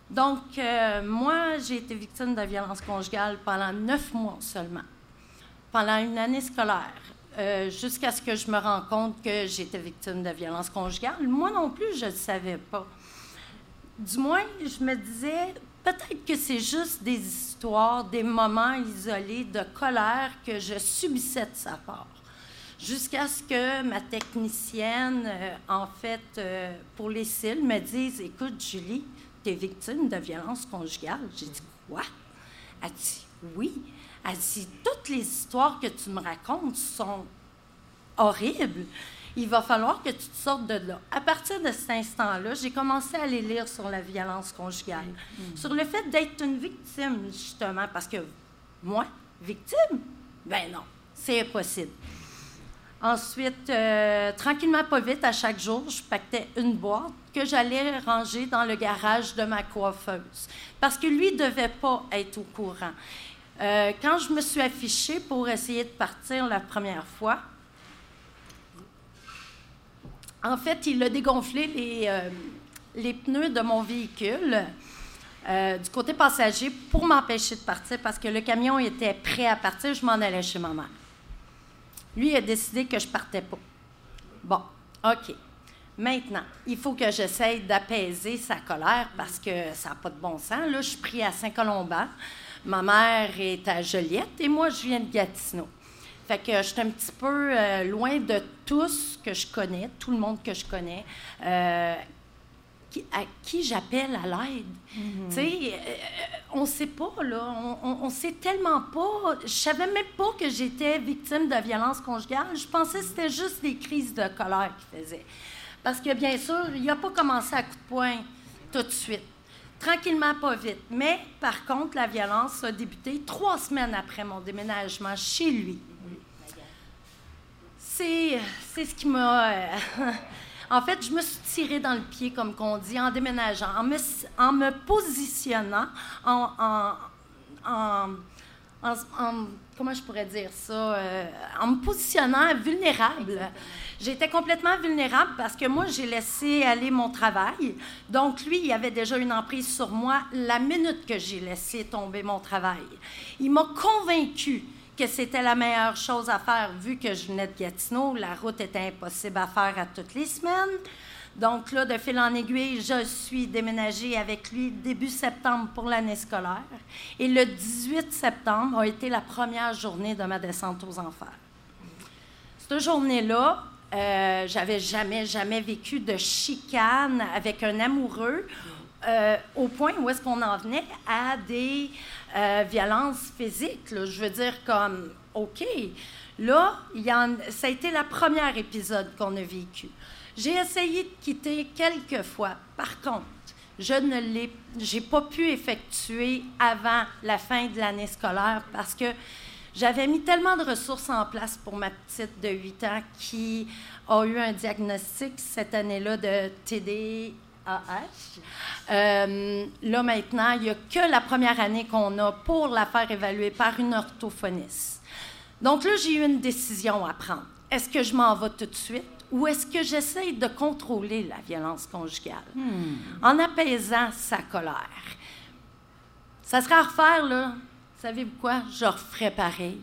Donc, euh, moi, j'ai été victime de violence conjugale pendant neuf mois seulement, pendant une année scolaire, euh, jusqu'à ce que je me rende compte que j'étais victime de violence conjugale. Moi non plus, je ne le savais pas. Du moins, je me disais, peut-être que c'est juste des histoires, des moments isolés de colère que je subissais de sa part. Jusqu'à ce que ma technicienne, euh, en fait, euh, pour les cils, me dise Écoute, Julie, tu es victime de violence conjugale. J'ai dit Quoi? Elle dit Oui. Elle dit Toutes les histoires que tu me racontes sont horribles. Il va falloir que tu te sortes de là. À partir de cet instant-là, j'ai commencé à aller lire sur la violence conjugale, sur le fait d'être une victime, justement, parce que moi, victime, ben non, c'est impossible. Ensuite, euh, tranquillement, pas vite, à chaque jour, je pactais une boîte que j'allais ranger dans le garage de ma coiffeuse. Parce que lui ne devait pas être au courant. Euh, quand je me suis affichée pour essayer de partir la première fois, en fait, il a dégonflé les, euh, les pneus de mon véhicule du côté passager pour m'empêcher de partir parce que le camion était prêt à partir. Je m'en allais chez ma mère. Lui a décidé que je partais pas. Bon, OK. Maintenant, il faut que j'essaye d'apaiser sa colère parce que ça n'a pas de bon sens. Là, je suis pris à Saint-Colomban. Ma mère est à Joliette et moi, je viens de Gatineau. Fait que je suis un petit peu euh, loin de tous que je connais, tout le monde que je connais, euh, qui- à qui j'appelle à l'aide. Tu sais, euh, on sait pas, là. On, on, on sait tellement pas. Je savais même pas que j'étais victime de violence conjugale. Je pensais que c'était juste des crises de colère qu'il faisait. Parce que, bien sûr, il n'a pas commencé à coup de poing tout de suite. Tranquillement, pas vite. Mais, par contre, la violence a débuté trois semaines après mon déménagement chez lui. C'est, c'est ce qui m'a. en fait, je me suis tirée dans le pied, comme qu'on dit, en déménageant, en me, positionnant, en. en- en- en- en- comment je pourrais dire ça? euh, en me positionnant vulnérable. J'étais complètement vulnérable parce que moi, j'ai laissé aller mon travail. Donc, lui, il avait déjà une emprise sur moi la minute que j'ai laissé tomber mon travail. Il m'a convaincu que c'était la meilleure chose à faire vu que je venais de Gatineau. La route était impossible à faire à toutes les semaines. Donc là, de fil en aiguille, je suis déménagée avec lui début septembre pour l'année scolaire. Et le 18 septembre a été la première journée de ma descente aux enfers. cette journée-là, euh, j'avais jamais, jamais vécu de chicane avec un amoureux. Euh, au point où est-ce qu'on en venait à des euh, violences physiques. Je veux dire, comme, OK, là, y en, ça a été la première épisode qu'on a vécu. J'ai essayé de quitter quelques fois. Par contre, je ne l'ai, pas pu effectuer avant la fin de l'année scolaire parce que j'avais mis tellement de ressources en place pour ma petite de 8 ans qui a eu un diagnostic cette année-là de Euh, là, maintenant, il n'y a que la première année qu'on a pour la faire évaluer par une orthophoniste. Donc là, j'ai eu une décision à prendre. Est-ce que je m'en vais tout de suite ou est-ce que j'essaie de contrôler la violence conjugale? En apaisant sa colère? Ça serait à refaire, là. Savez-vous quoi? Je referais pareil.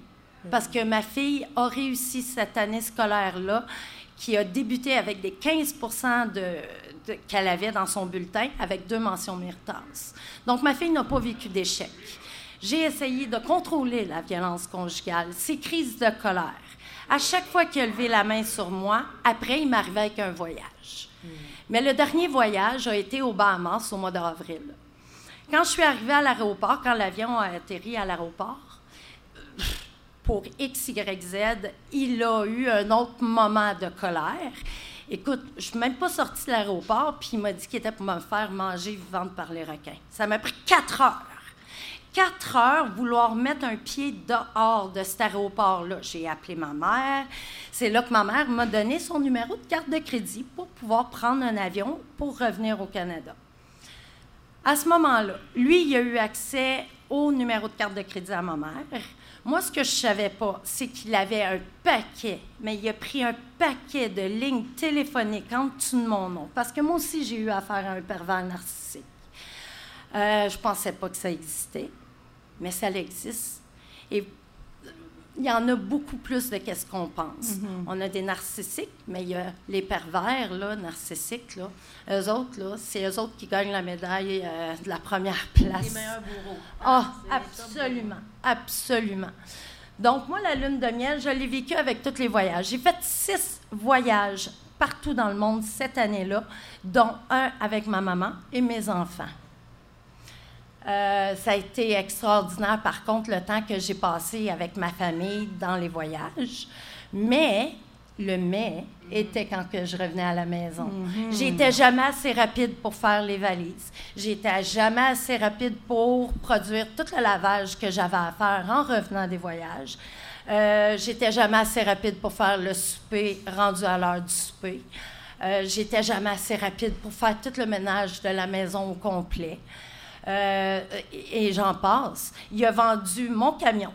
Parce que ma fille a réussi cette année scolaire-là, qui a débuté avec des 15% de, qu'elle avait dans son bulletin, avec deux mentions méritantes. Donc, ma fille n'a pas vécu d'échec. J'ai essayé de contrôler la violence conjugale, ses crises de colère. À chaque fois qu'il a levé la main sur moi, après, il m'arrivait avec un voyage. Mais le dernier voyage a été au Bahamas au mois d'avril. Quand je suis arrivée à l'aéroport, quand l'avion a atterri à l'aéroport, pour X, Y, Z, il a eu un autre moment de colère. Écoute, je suis même pas sortie de l'aéroport, puis il m'a dit qu'il était pour me faire manger vivante par les requins. Ça m'a pris quatre heures. Quatre heures, vouloir mettre un pied dehors de cet aéroport-là. J'ai appelé ma mère. C'est là que ma mère m'a donné son numéro de carte de crédit pour pouvoir prendre un avion pour revenir au Canada. À ce moment-là, lui, il a eu accès au numéro de carte de crédit à ma mère. Moi, ce que je savais pas, c'est qu'il avait un paquet, mais il a pris un paquet de lignes téléphoniques en dessous de mon nom. Parce que moi aussi, j'ai eu affaire à un pervers narcissique. Euh, je ne pensais pas que ça existait, mais ça existe. Il y en a beaucoup plus de qu'est-ce qu'on pense. Mm-hmm. On a des narcissiques, mais il y a les pervers, là, narcissiques, là. Eux autres, là, c'est eux autres qui gagnent la médaille euh, de la première place. Les meilleurs bourreaux. Ah, top absolument, absolument. Donc, moi, la lune de miel, je l'ai vécue avec tous les voyages. J'ai fait six voyages partout dans le monde cette année-là, dont un avec ma maman et mes enfants. Euh, ça a été extraordinaire, par contre, le temps que j'ai passé avec ma famille dans les voyages. Mais le mais était quand que je revenais à la maison. J'étais jamais assez rapide pour faire les valises. J'étais jamais assez rapide pour produire tout le lavage que j'avais à faire en revenant des voyages. Euh, j'étais jamais assez rapide pour faire le souper rendu à l'heure du souper. Euh, j'étais jamais assez rapide pour faire tout le ménage de la maison au complet. Euh, et j'en passe. Il a vendu mon camion.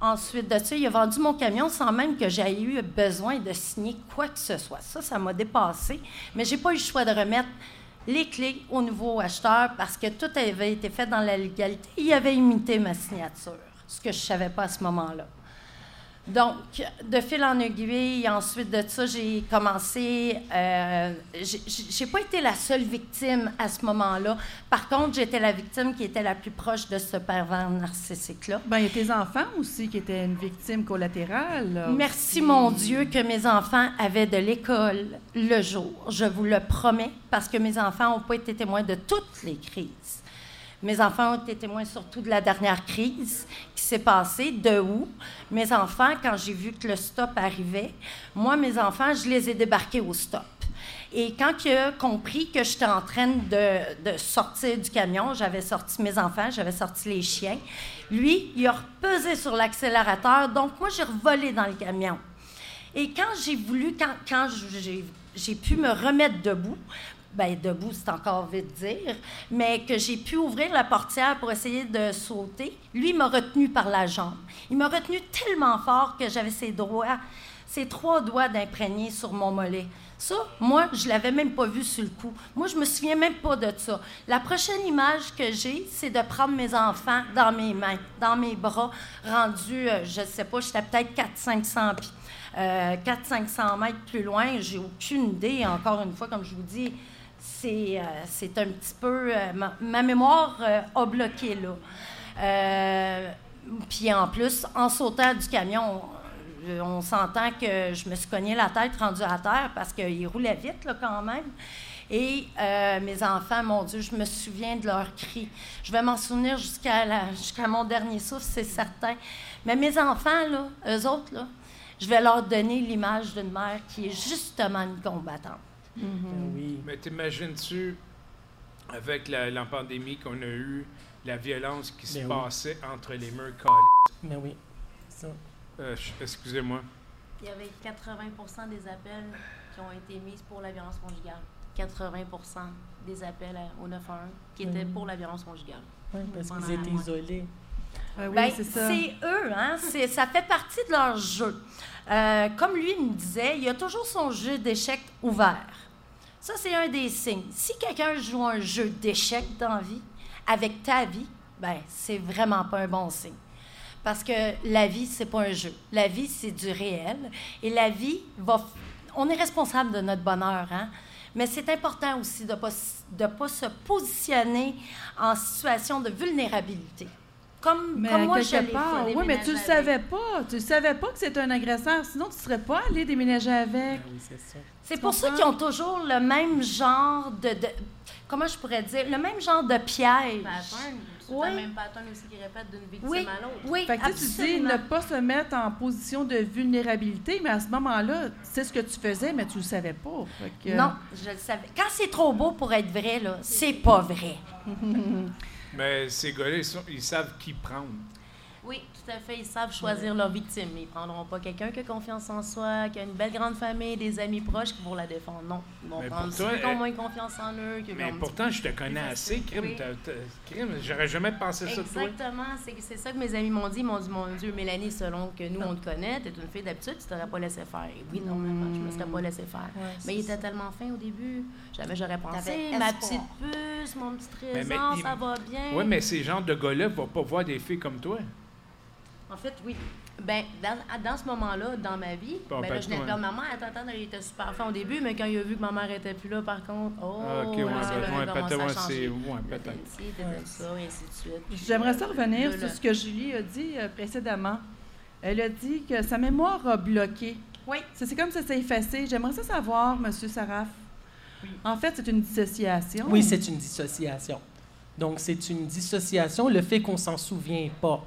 Ensuite de ça, il a vendu mon camion sans même que j'aie eu besoin de signer quoi que ce soit. Ça, ça m'a dépassé. Mais j'ai pas eu le choix de remettre les clés au nouveau acheteur parce que tout avait été fait dans la légalité. Il avait imité ma signature, ce que je savais pas à ce moment-là. Donc, de fil en aiguille, ensuite de ça, j'ai commencé. Euh, j'ai- pas été la seule victime à ce moment-là. Par contre, j'étais la victime qui était la plus proche de ce pervers narcissique-là. Ben, il y a tes enfants aussi qui étaient une victime collatérale. là, Merci aussi. mon Dieu que mes enfants avaient de l'école le jour. Je vous le promets, parce que mes enfants n'ont pas été témoins de toutes les crises. Mes enfants ont été témoins surtout de la dernière crise qui s'est passée, de où mes enfants, quand j'ai vu que le stop arrivait, moi, mes enfants, je les ai débarqués au stop. Et quand il a compris que j'étais en train de, de sortir du camion, j'avais sorti mes enfants, j'avais sorti les chiens, lui, il a repesé sur l'accélérateur, donc moi, j'ai revolé dans le camion. Et quand j'ai voulu, quand, quand j'ai, j'ai pu me remettre debout, ben debout, c'est encore vite dire, mais que j'ai pu ouvrir la portière pour essayer de sauter, lui m'a retenu par la jambe. Il m'a retenu tellement fort que j'avais ses doigts, ses trois doigts d'imprégné sur mon mollet. Ça, moi, je l'avais même pas vu sur le coup. Moi, je me souviens même pas de ça. La prochaine image que j'ai, c'est de prendre mes enfants dans mes mains, dans mes bras, rendus, euh, je sais pas, j'étais peut-être 400-500 pieds. Euh, 400-500 mètres plus loin, j'ai aucune idée, encore une fois, comme je vous dis, c'est, euh, c'est un petit peu... euh, ma, mémoire euh, a bloqué, là. Puis en plus, en sautant du camion, On s'entend que je me suis cogné la tête rendue à terre parce qu'il roulait vite là, quand même. Et mes enfants, mon Dieu, je me souviens de leurs cris. Je vais m'en souvenir jusqu'à jusqu'à mon dernier souffle, c'est certain. Mais mes enfants, là, eux autres, là, je vais leur donner l'image d'une mère qui est justement une combattante. Ben oui. Mais t'imagines-tu, avec la, la pandémie qu'on a eue, la violence qui se Ben oui. passait entre les murs calés? Ben oui. Ça. Euh, Excusez-moi. Il y avait 80% des appels qui ont été mis pour la violence conjugale. 80% des appels au 911 qui étaient pour la violence conjugale. Ouais, parce qu'ils étaient isolés. Oui, Ben, c'est ça. c'est eux, hein? C'est- ça fait partie de leur jeu. Euh, comme lui me disait, il y a toujours son jeu d'échecs ouvert. Ça, c'est un des signes. Si quelqu'un joue un jeu d'échecs dans vie, avec ta vie, ben c'est vraiment pas un bon signe. Parce que la vie, c'est pas un jeu. La vie, c'est du réel. Et la vie va. On est responsable de notre bonheur, hein? Mais c'est important aussi de ne pas, de pas se positionner en situation de vulnérabilité. Comme, Mais comme moi, je part, oui, mais tu le déménager savais pas. Tu le savais pas que c'était un agresseur. Sinon, tu serais pas allé déménager avec. Ben oui, c'est ça. C'est Tu pour ça qu'ils ont toujours le même genre de, de- Comment je pourrais dire? Le même genre de piège. Pattern, c'est Oui. le même pattern aussi qui répète d'une victime Oui, à l'autre. oui, Fait que tu dis ne pas se mettre en position de vulnérabilité, mais à ce moment-là, c'est ce que tu faisais, mais tu le savais pas. Que- Non, je le savais. Quand c'est trop beau pour être vrai, là, c'est pas vrai. Mais ces gars-là, ils, ils savent qui prendre. Oui, tout à fait. Ils savent choisir leur victime. Ils prendront pas quelqu'un qui a confiance en soi, qui a une belle grande famille, des amis proches qui vont la défendre. Non. Ils vont Mais prendre toi, ceux qui ont elle- moins confiance en eux. Qui Mais pourtant, je te connais assez. Crime. Crime, j'aurais jamais pensé ça de toi. Exactement. C'est ça que mes amis m'ont dit. Ils m'ont dit, mon Dieu, Mélanie, selon que nous, on te connaît, tu es une fille d'habitude, tu t'aurais pas laissé faire. Et oui, normalement, je me serais pas laissé faire. Ouais, mais il était tellement fin au début. Jamais j'aurais pensé. Ma petite puce, mon petit Mais- mais trésor, il- ça va bien. Oui, mais ces genres de gars-là ne vont pas voir des filles comme toi. En fait, oui. Ben, dans, dans ce moment-là, dans ma vie, ben, ben, là, je venais de ouais. perdre ma mère. Attends, attends, elle était super fin au début, mais quand il a vu que ma mère était plus là, par contre, oh, Ah, ok, ouais, là, c'est là ben, ouais, peut-être, ouais, c'est- ouais, ça, et ainsi de suite. J'aimerais ça revenir Là, sur ce que Julie a dit euh, précédemment. Elle a dit que sa mémoire a bloqué. Oui. C'est comme ça s'est effacé. J'aimerais ça savoir, Monsieur Saraf. En fait, c'est une dissociation. Oui, c'est une dissociation. Donc, c'est une dissociation, le fait qu'on s'en souvient pas.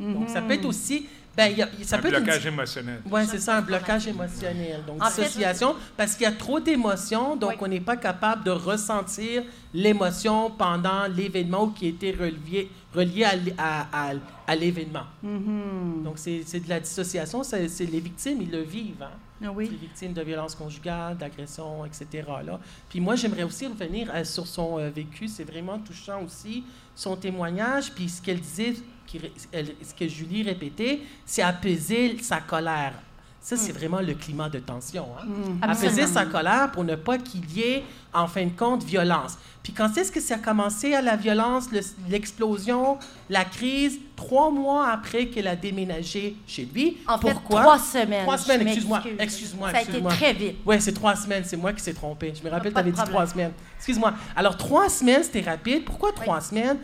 Donc, ça peut être aussi... Ben, il y a- ça un peut être une blocage émotionnel. Oui, c'est ça, un blocage émotionnel. Donc, En fait- dissociation, parce qu'il y a trop d'émotions, donc Oui. on n'est pas capable de ressentir l'émotion pendant l'événement ou qui était relié, relié à, à- à- à l'événement. Mhm. Donc, c'est c'est de la dissociation, c'est c'est les victimes, ils le vivent. Hein? Ah oui. Les victimes de violences conjugales, d'agressions, etc. Là. Puis moi, j'aimerais aussi revenir euh, sur son euh, vécu. C'est vraiment touchant aussi, son témoignage. Puis ce qu'elle disait, qui ré- elle- ce que Julie répétait, c'est apaiser sa colère. Ça, c'est vraiment le climat de tension. Hein? Apaiser sa colère pour ne pas qu'il y ait, en fin de compte, violence. Puis quand est-ce que ça a commencé à la violence, le- l'explosion, la crise? Trois mois après qu'elle a déménagé chez lui. En fait, Pourquoi? trois semaines. Trois semaines, excuse-moi. Excuse-moi, Ça a été très vite. Oui, c'est trois semaines. C'est moi qui s'est trompé. Je me rappelle, tu avais dit trois semaines. Excuse-moi. Alors, trois semaines, c'était rapide. Pourquoi trois semaines?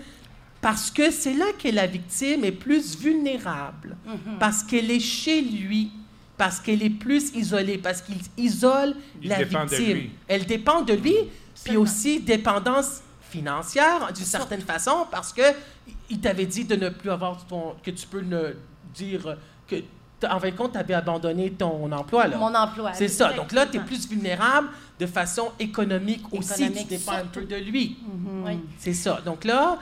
Parce que c'est là que la victime est plus vulnérable. Mhm. Parce qu'elle est chez lui. Parce qu'elle est plus isolée. Parce qu'il isole Il la victime. Elle dépend de lui. Puis aussi dépendance financière, d'une certaine façon, parce que il t'avait dit de ne plus avoir ton... que tu peux ne dire que... En fin de compte, tu avais abandonné ton emploi. Là. Mon emploi. C'est ça. Donc là, tu es plus vulnérable de façon économique aussi. Tu Économique, dépends un peu de lui. Oui. C'est ça. Donc là,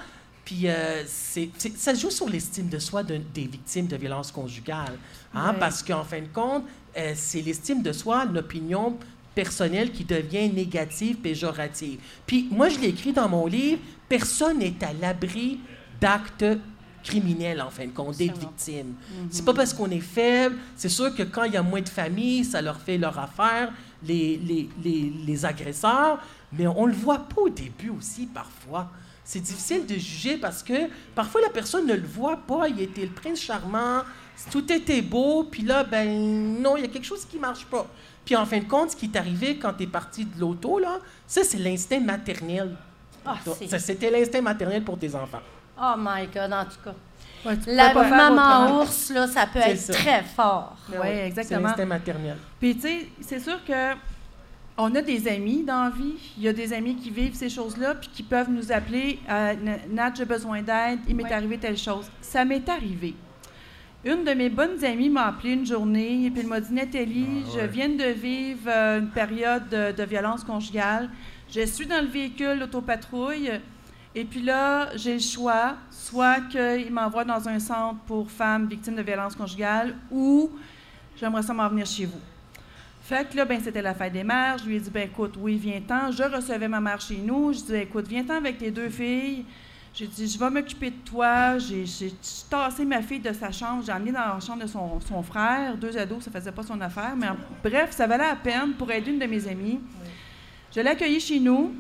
puis euh, c'est, c'est- ça joue sur l'estime de soi de- des victimes de violences conjugales. Hein. Parce qu'en fin de compte, euh, c'est l'estime de soi, l'opinion personnelle qui devient négative, péjorative. Puis moi, je l'ai écrit dans mon livre, personne n'est à l'abri d'actes criminels, en fin de compte, des victimes. C'est pas parce qu'on est faible. C'est sûr que quand il y a moins de familles, ça leur fait leur affaire, les, les, les, les agresseurs, mais on le voit pas au début aussi, parfois. C'est difficile de juger parce que parfois la personne ne le voit pas. Il était le prince charmant, tout était beau, puis là, ben non, il y a quelque chose qui marche pas. Puis en fin de compte, ce qui est arrivé quand tu es parti de l'auto, là, ça, c'est l'instinct maternel. Ah, Donc, c'est- ça, C'était l'instinct maternel pour tes enfants. Oh my God, en tout cas. Ouais, La maman ours, là, ça peut C'est être ça. très fort. Ouais, oui, exactement. C'est l'instinct maternel. Puis, tu sais, c'est sûr que on a des amis dans la vie. Il y a des amis qui vivent ces choses-là, puis qui peuvent nous appeler euh, Nat, j'ai besoin d'aide, il m'est Ouais. arrivé telle chose. Ça m'est arrivé. Une de mes bonnes amies m'a appelé une journée et puis elle m'a dit Nathalie, Ah, je viens de vivre euh, une période de, de violence conjugale. Je suis dans le véhicule autopatrouille et puis là, j'ai le choix soit qu'il m'envoie dans un centre pour femmes victimes de violence conjugale ou j'aimerais ça m'en venir chez vous. Fait que là, ben, c'était la fête des mères. Je lui ai dit, ben, écoute, oui, viens-t'en. Je recevais ma mère chez nous. Je dis, écoute, viens-t'en avec tes deux filles. J'ai dit, je vais m'occuper de toi. J'ai tassé ma fille de sa chambre. J'ai emmené dans la chambre de son, son frère. Deux ados, ça faisait pas son affaire. Mais bref, ça valait la peine pour aider une de mes amies. Je l'ai accueillie chez nous.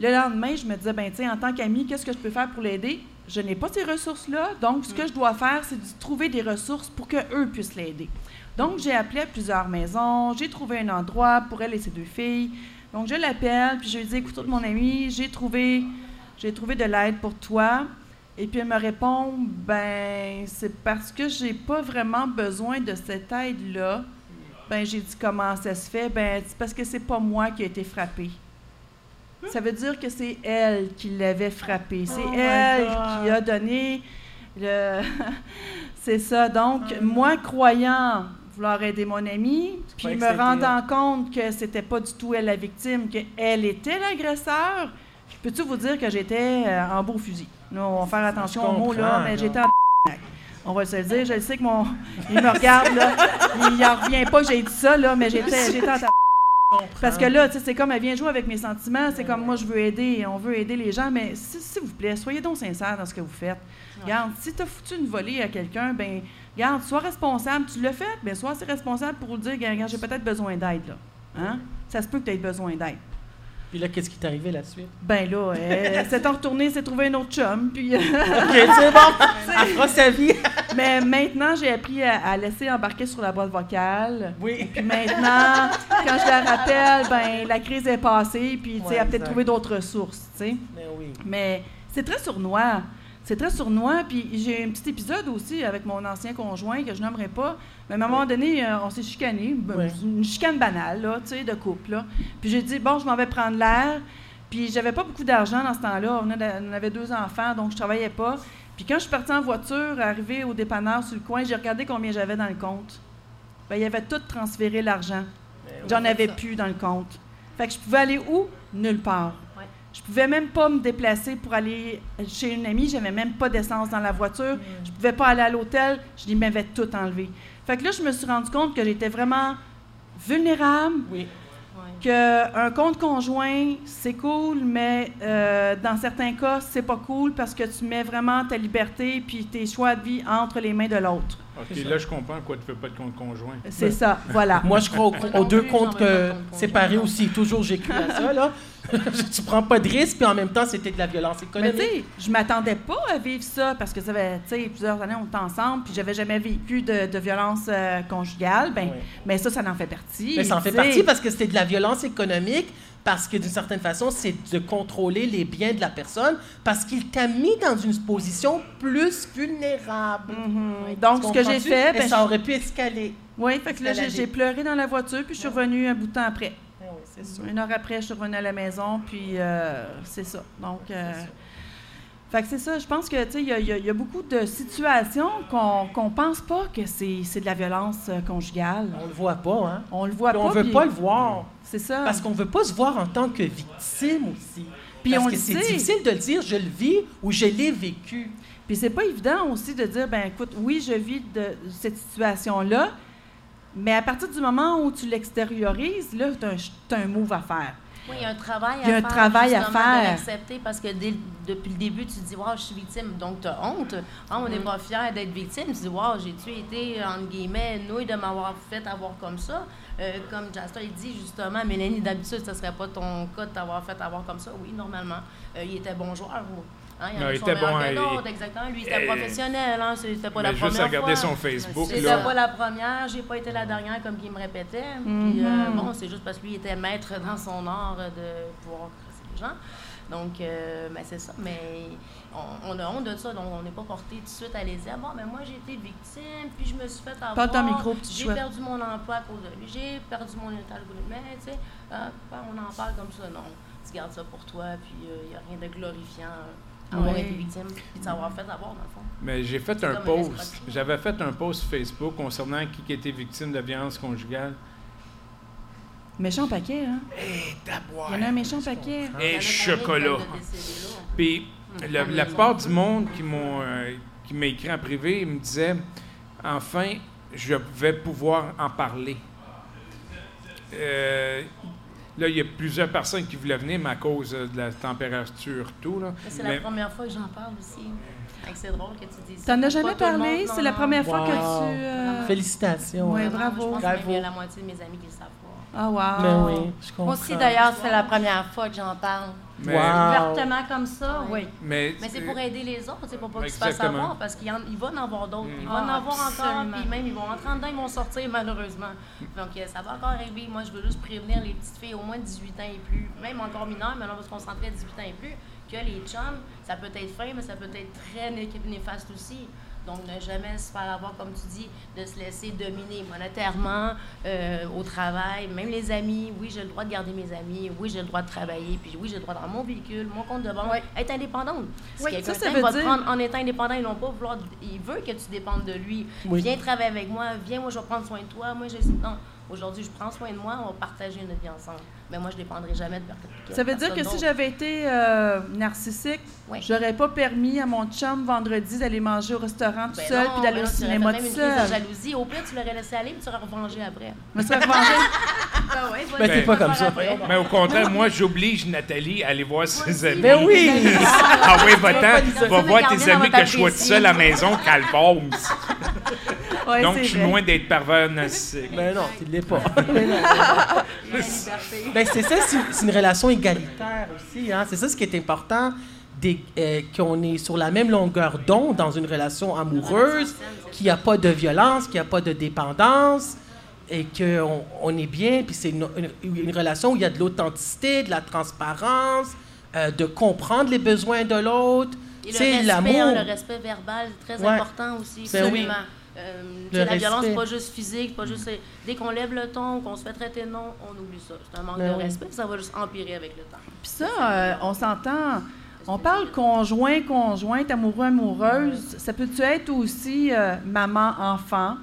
Le lendemain, je me disais, ben, tu sais, en tant qu'amie, qu'est-ce que je peux faire pour l'aider? Je n'ai pas ces ressources-là. Donc, ce que je dois faire, c'est de trouver des ressources pour qu'eux puissent l'aider. Donc, j'ai appelé à plusieurs maisons, j'ai trouvé un endroit pour elle et ses deux filles. Donc, je l'appelle, puis je lui dis Écoute, mon ami, j'ai trouvé, j'ai trouvé de l'aide pour toi. Et puis, elle me répond Ben, c'est parce que j'ai pas vraiment besoin de cette aide-là. Ben, j'ai dit Comment ça se fait? Ben, c'est parce que c'est pas moi qui ai été frappée. Ça veut dire que c'est elle qui l'avait frappée. C'est Oh elle qui a donné le. c'est ça. Donc, moi, croyant vouloir aider mon amie, puis me rendant compte que c'était pas du tout elle la victime, qu'elle était l'agresseur, je peux-tu vous dire que j'étais euh, en beau fusil? Là, on va faire attention aux mots, là, mais j'étais en on va se le dire. Je le sais que mon. Il me regarde, là. Il n'en revient pas que j'ai dit ça, là, mais j'étais, j'étais en parce que là, tu sais, c'est comme elle vient jouer avec mes sentiments, c'est comme moi je veux aider, on veut aider les gens, mais s'il s'il vous plaît, soyez donc sincères dans ce que vous faites. Regarde, si tu as foutu une volée à quelqu'un, ben regarde, sois responsable, tu l'as fait, ben sois assez responsable pour dire, regarde, j'ai peut-être besoin d'aide, là. Hein? Ça se peut que tu aies besoin d'aide. Puis là, qu'est-ce qui t'est arrivé la suite? Ben là, elle s'est retournée, s'est trouvé un autre chum, puis... OK, c'est bon. Elle fera sa vie. mais maintenant, j'ai appris à, à laisser embarquer sur la boîte vocale. Oui. Puis maintenant, quand je la rappelle, ben la crise est passée, puis tu sais, Ouais, elle a peut-être trouvé d'autres ressources, tu sais. Mais oui. Mais c'est très sournois. C'est très sournois. Puis j'ai un petit épisode aussi avec mon ancien conjoint que je nommerai pas. Mais à un moment donné, euh, on s'est chicané. Ben. Une chicane banale, là, tu sais, de couple. Là. Puis j'ai dit, bon, je m'en vais prendre l'air. Puis j'avais pas beaucoup d'argent dans ce temps-là. On, avait deux enfants, donc je travaillais pas. Puis quand je suis partie en voiture, arrivée au dépanneur sur le coin, j'ai regardé combien j'avais dans le compte. Ben, il avait tout transféré l'argent. Oui, J'en avais ça. plus dans le compte. Fait que je pouvais aller où? Nulle part. Je pouvais même pas me déplacer pour aller chez une amie. J'avais même pas d'essence dans la voiture. Je pouvais pas aller à l'hôtel. Je lui m'avais tout enlevé. Fait que là, je me suis rendu compte que j'étais vraiment vulnérable, Oui. qu'un compte conjoint, c'est cool, mais euh, dans certains cas, c'est pas cool parce que tu mets vraiment ta liberté puis tes choix de vie entre les mains de l'autre. OK, là, je comprends pourquoi tu ne fais pas de compte conjoint. C'est ça, voilà. Moi, je crois aux, deux comptes euh, séparés aussi. Toujours, j'ai cru à ça, là. tu prends pas de risque, puis en même temps, c'était de la violence Mais économique. tu sais, je m'attendais pas à vivre ça parce que ça fait, tu plusieurs années on était ensemble, puis j'avais jamais vécu de, de violence euh, conjugale. Ben, mais ça, ça en fait partie. Mais ça en fait tu partie parce que c'était de la violence économique, parce que d'une certaine façon, c'est de contrôler les biens de la personne, parce qu'il t'a mis dans une position plus vulnérable. Mhm. Donc, Tu ce que j'ai fait, ben, ça aurait pu escaler. oui, fait que là, j'ai pleuré dans la voiture, puis je suis revenue un bout de temps après. Oui, c'est sûr. Une heure après, je suis revenue à la maison, puis euh, c'est ça. Donc, euh, fait que c'est ça. Je pense que, tu sais, il y, a- y y beaucoup de situations qu'on qu'on pense pas que c'est, c'est de la violence euh, conjugale. On le voit pas, hein? On le voit Puis pas. on veut puis pas le voir. C'est ça. Parce qu'on veut pas se voir en tant que victime aussi. Puis Parce on que c'est difficile de le dire, je le vis ou je l'ai vécu. Puis c'est pas évident aussi de dire, ben écoute, oui, je vis de cette situation-là, mais à partir du moment où tu l'extériorises, là, tu as, un move à faire. Oui, il y a un travail Il y a à un faire. travail à faire. L'accepter parce que dès- depuis le début, tu te dis, waouh, je suis victime. Donc, tu as honte. Ah, on n'est pas fier d'être victime. Tu te dis, waouh, j'ai-tu été, entre guillemets, nouille de m'avoir fait avoir comme ça? Euh, comme Jasper il dit, justement, Mélanie, d'habitude, ce ne serait pas ton cas de t'avoir fait avoir comme ça. Oui, normalement. Euh, il était bon joueur. ou- Hein, il y en Non, il était bon, que il- d'autres, exactement. Lui, c'était Euh, professionnel. Hein, c'était pas la première juste à regarder fois. son Facebook, J'étais là. pas la première, j'ai pas été la dernière comme il me répétait. Puis euh, bon, c'est juste parce que lui était maître dans son art de pouvoir classer les gens. Donc, euh, ben, c'est ça. Mais on, on a honte de ça, donc on n'est pas porté tout de suite à les dire Bon, mais moi, j'ai été victime, puis je me suis fait avoir. Ton micro, J'ai perdu mon emploi à cause de lui, j'ai perdu mon état de Mais, tu sais, ben, on en parle comme ça. Non, tu gardes ça pour toi, puis il n'y a rien de glorifiant avoir Ouais. été victime, puis de s'avoir fait avoir, dans le fond. Mais j'ai fait un post. J'avais fait un post Facebook concernant qui était victime de violence conjugale. Méchant paquet, hein? Hé, Il y en a un méchant paquet. Il Et a chocolat. Puis la, la plupart du monde qui m'ont euh, qui m'a écrit en privé, ils me disaient enfin je vais pouvoir en parler. Euh, là, il y a plusieurs personnes qui voulaient venir, mais à cause euh, de la température, tout. Là. Mais C'est Mais- la première fois que j'en parle aussi. C'est drôle que tu dises T'en as jamais parlé? C'est la première fois que tu. euh, Félicitations. Vraiment, bravo. Je pense Bravo. qu'il y a la moitié de mes amis qui le savent pas. Ah, wow. Ben oui, je comprends. Moi aussi, d'ailleurs, c'est la première fois que j'en parle. Mais. Ouvertement comme ça, oui. mais- Mais c'est pour aider les autres, c'est pour pas qu'ils se fassent avoir, parce qu'il en- va en avoir d'autres. Il va en Ah, avoir encore, puis même ils vont rentrer en dedans, ils vont sortir malheureusement. Donc euh, ça va encore arriver. Moi, je veux juste prévenir les petites filles au moins de 18 ans et plus, même encore mineures, mais là, on va se concentrer à 18 ans et plus, que les chums, ça peut être fin, mais ça peut être très né- néfaste aussi. Donc, ne jamais se faire avoir, comme tu dis, de se laisser dominer monétairement, euh, au travail, même les amis. Oui, j'ai le droit de garder mes amis. Oui, j'ai le droit de travailler. Puis oui, j'ai le droit dans mon véhicule, mon compte de banque, Oui. être indépendante. Si Oui, quelqu'un ça, veut va te dire- prendre en étant indépendant, ils n'ont pas vouloir. Il veut que tu dépendes de lui. Oui. Viens travailler avec moi, viens, moi je vais prendre soin de toi. Moi, je non. Aujourd'hui, je prends soin de moi, on va partager notre vie ensemble. Mais moi, je ne dépendrai jamais de personne. Ça veut dire que si j'avais été euh, narcissique, Oui. j'aurais pas permis à mon chum vendredi d'aller manger au restaurant tout Ben seul puis d'aller ben au tu cinéma tout même une seul. jalousie. Au pire, tu l'aurais laissé aller, puis tu aurais revengé après. Je me serais ouais, Ben, t'es pas comme ça. mais au contraire, moi, j'oblige Nathalie à aller voir ses amis. Ben oui! Ah oui, va-t'en, va voir tes amis que je sois tout seul à la maison, calpose. Ouais, Donc, je suis loin d'être pervers narcissique. Ben non, tu l'es pas. Liberté. Ben, c'est ça, c'est une relation égalitaire aussi. Hein? C'est ça ce qui est important, euh, qu'on est sur la même longueur d'onde dans une relation amoureuse, qu'il n'y a pas de violence, qu'il n'y a pas de dépendance, et qu'on on est bien, puis c'est une, une- une relation où il y a de l'authenticité, de la transparence, euh, de comprendre les besoins de l'autre. Et C'est le respect, hein, le respect verbal, très Ouais. important aussi. Ben oui. Euh, la violence, pas juste physique, pas juste. Dès qu'on lève le ton, qu'on se fait traiter non, on oublie ça. C'est un manque Ben de oui. respect, ça va juste empirer avec le temps. Puis ça, euh, on s'entend. On parle conjoint, conjointe, amoureux, amoureuse. Ça peut-tu être aussi euh, maman, enfant?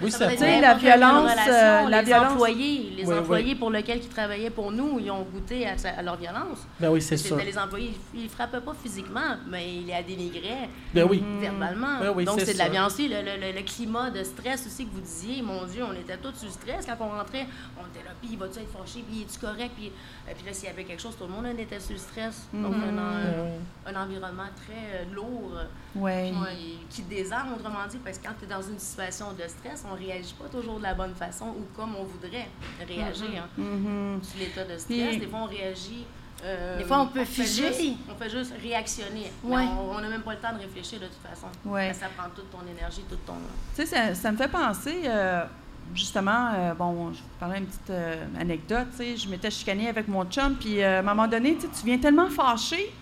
Oui, ça peut être la violence, relation. euh, la les violence- employés, les Oui, oui. employés pour lesquels ils travaillaient pour nous, ils ont goûté à, leur violence. Ben oui, c'est sûr. C'était les employés, ils ne frappaient pas physiquement, mais ils la dénigraient Ben oui. verbalement. Ben oui, Donc, c'est de la violence. Le, le- le- le climat de stress aussi que vous disiez, mon Dieu, on était tous sous stress. Quand on rentrait, on était là, puis il va-tu être fâché, puis es-tu correct? Puis, euh, puis là, s'il y avait quelque chose, tout le monde était sous stress. Donc, un, en- Ben oui. un environnement très euh, lourd, euh, Oui. puis, qui désarme, autrement dit, parce que quand tu es dans une situation de stress, on réagit pas toujours de la bonne façon ou comme on voudrait réagir. hein. Mhm. Sur l'état de stress, Puis- des fois, on réagit. euh, Des fois, on peut fait figer. juste- on fait juste réactionner. Ouais. on n'a même pas le temps de réfléchir de toute façon. Ouais. Ça prend toute ton énergie, tout ton. Tu sais, ça, ça me fait penser, euh, justement, euh, bon, je vais vous parler une petite euh, anecdote, tu sais, je m'étais chicanée avec mon chum, puis euh, à un moment donné, tu viens tellement fâché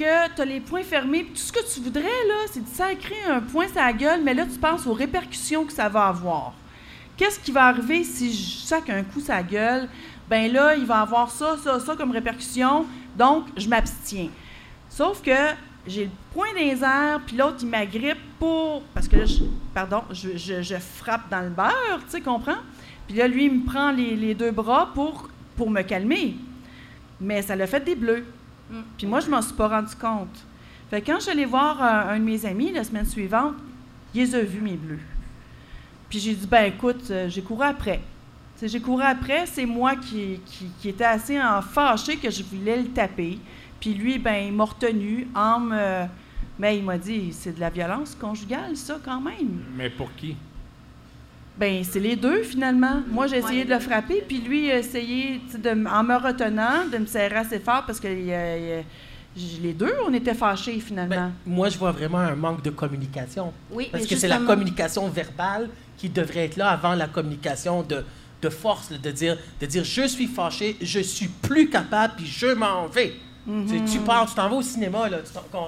que tu as les poings fermés, tout ce que tu voudrais, là, c'est de sacrer un point la gueule, mais là, tu penses aux répercussions que ça va avoir. Qu'est-ce qui va arriver si je sac un coup la gueule? Ben là, il va avoir ça, ça, ça comme répercussion, donc je m'abstiens. Sauf que j'ai le point les airs, puis l'autre, il m'agrippe pour. Parce que là, je, pardon, je, frappe dans le beurre, tu comprends? Puis là, lui, il me prend les, les deux bras pour, pour me calmer. Mais ça l'a fait des bleus. Mm. Puis moi, je m'en suis pas rendu compte. Fait que quand je suis allée voir euh, un de mes amis la semaine suivante, il les a vus, mes bleus. Puis j'ai dit, ben écoute, euh, j'ai couru après. J'ai couru après, c'est moi qui, qui, qui était assez en fâché que je voulais le taper. Puis lui, ben, il m'a retenu en me. Mais il m'a dit, c'est de la violence conjugale, ça, quand même. Mais pour qui? Ben, c'est les deux, finalement. Moi, j'ai essayé Ouais, de le frapper, puis lui, a essayé, de, en me retenant, de me serrer assez fort parce que il a- il a- j- les deux, on était fâchés, finalement. Ben, moi, je vois vraiment un manque de communication. Oui, Parce que c'est la communication verbale qui devrait être là avant la communication de, de force, de dire, de dire je suis fâché, je suis plus capable, puis je m'en vais. Tu, tu pars, tu t'en vas au cinéma, là.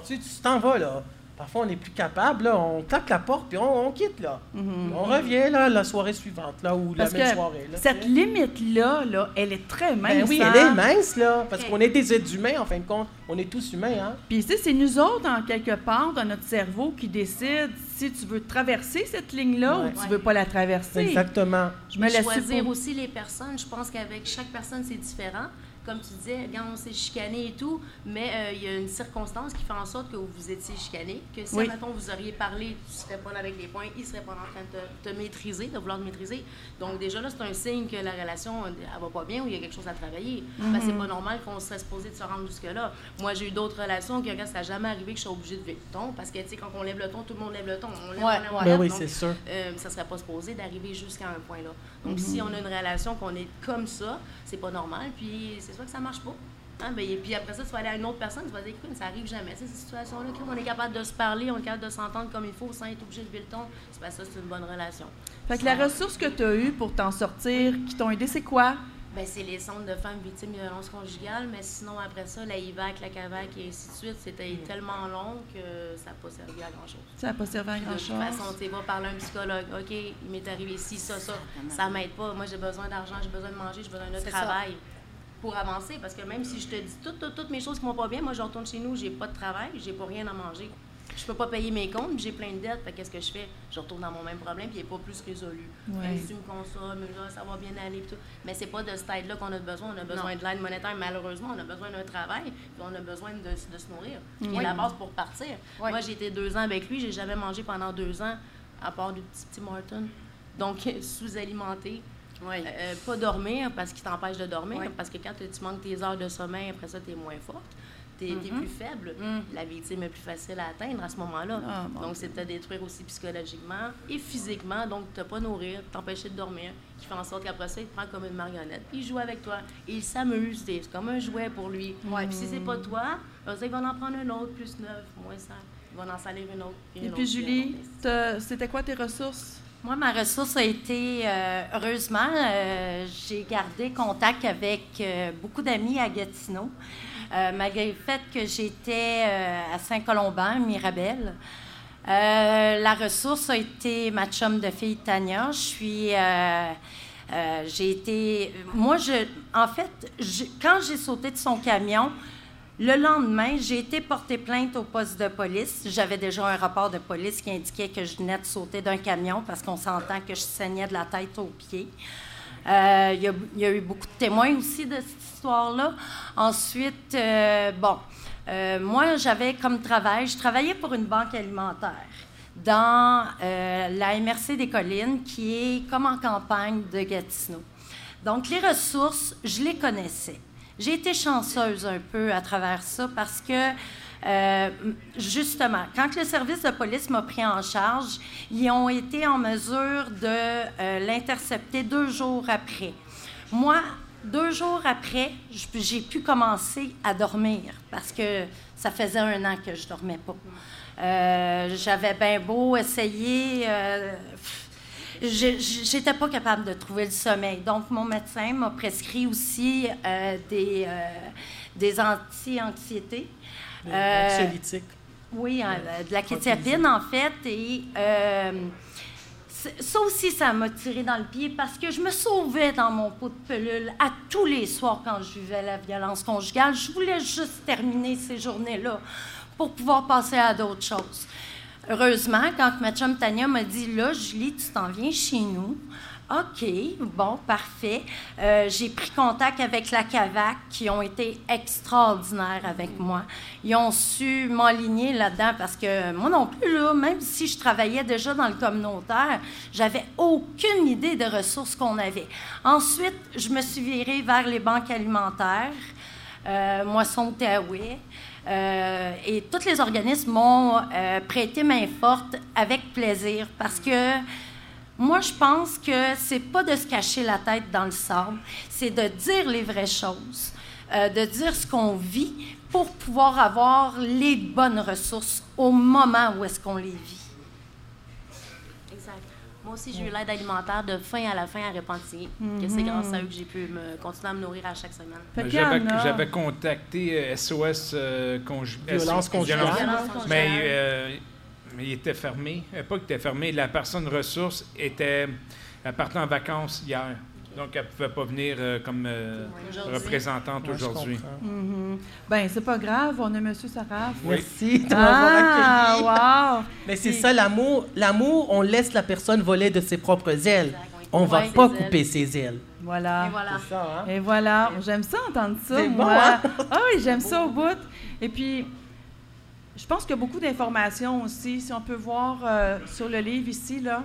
Tu t'en vas, là. Parfois, on n'est plus capable, là. On claque la porte, puis on, on quitte, là. On revient, là, la soirée suivante, là, ou Parce la même que soirée, là. cette limite-là, là, elle est très mince. Ben oui, hein? elle est mince, là. Parce qu'on est des êtres humains, en fin de compte. On est tous humains, hein. Puis, tu c'est nous autres, en quelque part, dans notre cerveau, qui décide si tu veux traverser cette ligne-là Ouais. ou tu Ouais. veux pas la traverser. Exactement. Je me laisse choisir pour- aussi les personnes. Je pense qu'avec chaque personne, c'est différent. Comme tu disais, quand on s'est chicané et tout, mais euh, il y a une circonstance qui fait en sorte que vous étiez chicané, que si, Oui. mettons, vous auriez parlé, tu serais pas là avec les points, il serait pas en train de te, te maîtriser, de vouloir te maîtriser. Donc déjà là, c'est un signe que la relation, elle va pas bien ou il y a quelque chose à travailler. Parce que c'est pas normal qu'on serait supposé de se rendre jusque-là. Moi, j'ai eu d'autres relations que quand ça n'a jamais arrivé que je suis obligée de lever le ton, parce que, tu sais, quand on lève le ton, tout le monde lève le ton. On lève, Ouais, on lève, on. Ben lève. oui, Donc, c'est sûr. euh, ça serait pas supposé d'arriver jusqu'à un point là. Donc si on a une relation qu'on est comme ça, c'est pas normal, puis c'est sûr que ça marche pas. Hein, ben, et puis après ça, tu vas aller à une autre personne, tu vas dire, écoute, ça arrive jamais, ces situations-là. Crime, On est capable de se parler, on est capable de s'entendre comme il faut sans être obligé de lever le ton. C'est pas ça, c'est une bonne relation. Fait que la ressource que tu as eue pour t'en sortir, qui t'ont aidé, c'est quoi? Ben, c'est les centres de femmes victimes de violences conjugales, mais sinon, après ça, la IVAC, la CAVAC et ainsi de suite, c'était tellement long que ça n'a pas servi à grand-chose. Ça n'a pas servi à De toute grand-chose. façon, tu sais, va parler à un psychologue. OK, il m'est arrivé ci, ça, ça. Ça m'aide pas. Moi, j'ai besoin d'argent, j'ai besoin de manger, j'ai besoin de travail pour avancer. Parce que même si je te dis toutes, toutes, toutes mes choses qui vont pas bien, moi, je retourne chez nous, j'ai pas de travail, j'ai pas rien à manger. Je peux pas payer mes comptes, j'ai plein de dettes. Fait qu'est-ce que je fais? Je retourne dans mon même problème, puis il n'est pas plus résolu. Ouais. Même si tu me consommes, là, ça va bien aller, tout. Mais c'est pas de cette aide-là qu'on a besoin. On a besoin de l'aide monétaire, malheureusement. On a besoin d'un travail, puis on a besoin de, de se nourrir. C'est la base pour partir. Oui. Moi, j'ai été deux ans avec lui, j'ai jamais mangé pendant deux ans, à part du petit Tim Hortons. Donc, sous-alimenté. Oui. Euh, pas dormir parce qu'il t'empêche de dormir. Oui. Parce que quand tu manques tes heures de sommeil, après ça, tu es moins forte. Tu es, plus faible. Mm. La victime est plus facile à atteindre à ce moment-là. Ah, donc, c'est de te détruire aussi psychologiquement et physiquement. Donc, ne pas nourrir, t'empêcher de dormir, qui fait en sorte qu'après ça, il te prend comme une marionnette. Il joue avec toi. Il s'amuse. C'est comme un jouet pour lui. Ouais. Puis si c'est pas toi, ben, ça, il va en prendre un autre, plus neuf, moins cinq. Il va en salir une autre. Et une puis, autre, Julie, c'était quoi tes ressources? Moi, ma ressource a été, euh, heureusement, euh, j'ai gardé contact avec euh, beaucoup d'amis à Gatineau, malgré le fait que j'étais à Saint-Colomban, Mirabel. La ressource a été ma chum de fille Tania. Je suis. j'ai été. Moi, je, en fait, quand j'ai sauté de son camion, le lendemain, j'ai été porter plainte au poste de police. J'avais déjà un rapport de police qui indiquait que je venais de sauter d'un camion parce qu'on s'entend que je saignais de la tête aux pieds. Euh, Il y, a- eu beaucoup de témoins aussi de cette histoire-là. Ensuite, euh, bon, euh, moi, j'avais comme travail, je travaillais pour une banque alimentaire dans la MRC des Collines, qui est comme en campagne de Gatineau. Donc, les ressources, je les connaissais. J'ai été chanceuse un peu à travers ça parce que, euh, justement, quand le service de police m'a pris en charge, ils ont été en mesure de euh, l'intercepter deux jours après. Moi, deux jours après, j'ai pu commencer à dormir parce que ça faisait un an que je dormais pas. Euh, J'avais bien beau essayer. J'étais pas capable de trouver le sommeil. Donc, mon médecin m'a prescrit aussi euh, des, euh, des anti-anxiétés. Euh, Anxiolytique. oui, de la kétiapine, en fait. Et ça aussi, ça m'a tiré dans le pied parce que je me sauvais dans mon pot de pelule à tous les soirs quand je vivais la violence conjugale. Je voulais juste terminer ces journées-là pour pouvoir passer à d'autres choses. Heureusement, quand ma Tania m'a dit Là, Julie, tu t'en viens chez nous. OK, bon, parfait. Euh, j'ai pris contact avec la CAVAC qui ont été extraordinaires avec moi. Ils ont su m'aligner là-dedans parce que moi non plus, là, même si je travaillais déjà dans le communautaire, j'avais aucune idée des ressources qu'on avait. Ensuite, je me suis virée vers les banques alimentaires, euh, Moisson Outaouais. Euh, et tous les organismes m'ont euh, prêté main forte avec plaisir parce que moi, je pense que c'est pas de se cacher la tête dans le sable, c'est de dire les vraies choses, euh, de dire ce qu'on vit pour pouvoir avoir les bonnes ressources au moment où est-ce qu'on les vit. Moi aussi, j'ai eu l'aide alimentaire de fin à la fin à Repentigny. que C'est grâce à eux que j'ai pu me, continuer à me nourrir à chaque semaine. J'avais contacté euh, SOS euh, conju- Violence SOS conjugale. violence- Violence conjugale. Mais, euh, mais il était fermé. Euh, Pas qu'il était fermé. La personne ressource était. Elle partait en vacances hier. Donc, elle ne pouvait pas venir euh, comme euh, Aujourd'hui. représentante aujourd'hui. comprends. Mhm. Ben, c'est pas grave, on a M. Saraf. Oui. Merci de. Ah, wow! Mais c'est Puis- ça, l'amour. L'amour, on laisse la personne voler de ses propres ailes. Exact. On va Ouais, pas ses ailes. couper ses ailes. Voilà. Et voilà. C'est ça, hein? Et voilà, j'aime ça entendre ça, C'est moi. bon, hein? Ah oui, j'aime ça au bout. Et puis, je pense qu'il y a beaucoup d'informations aussi, si on peut voir euh, sur le livre ici, là.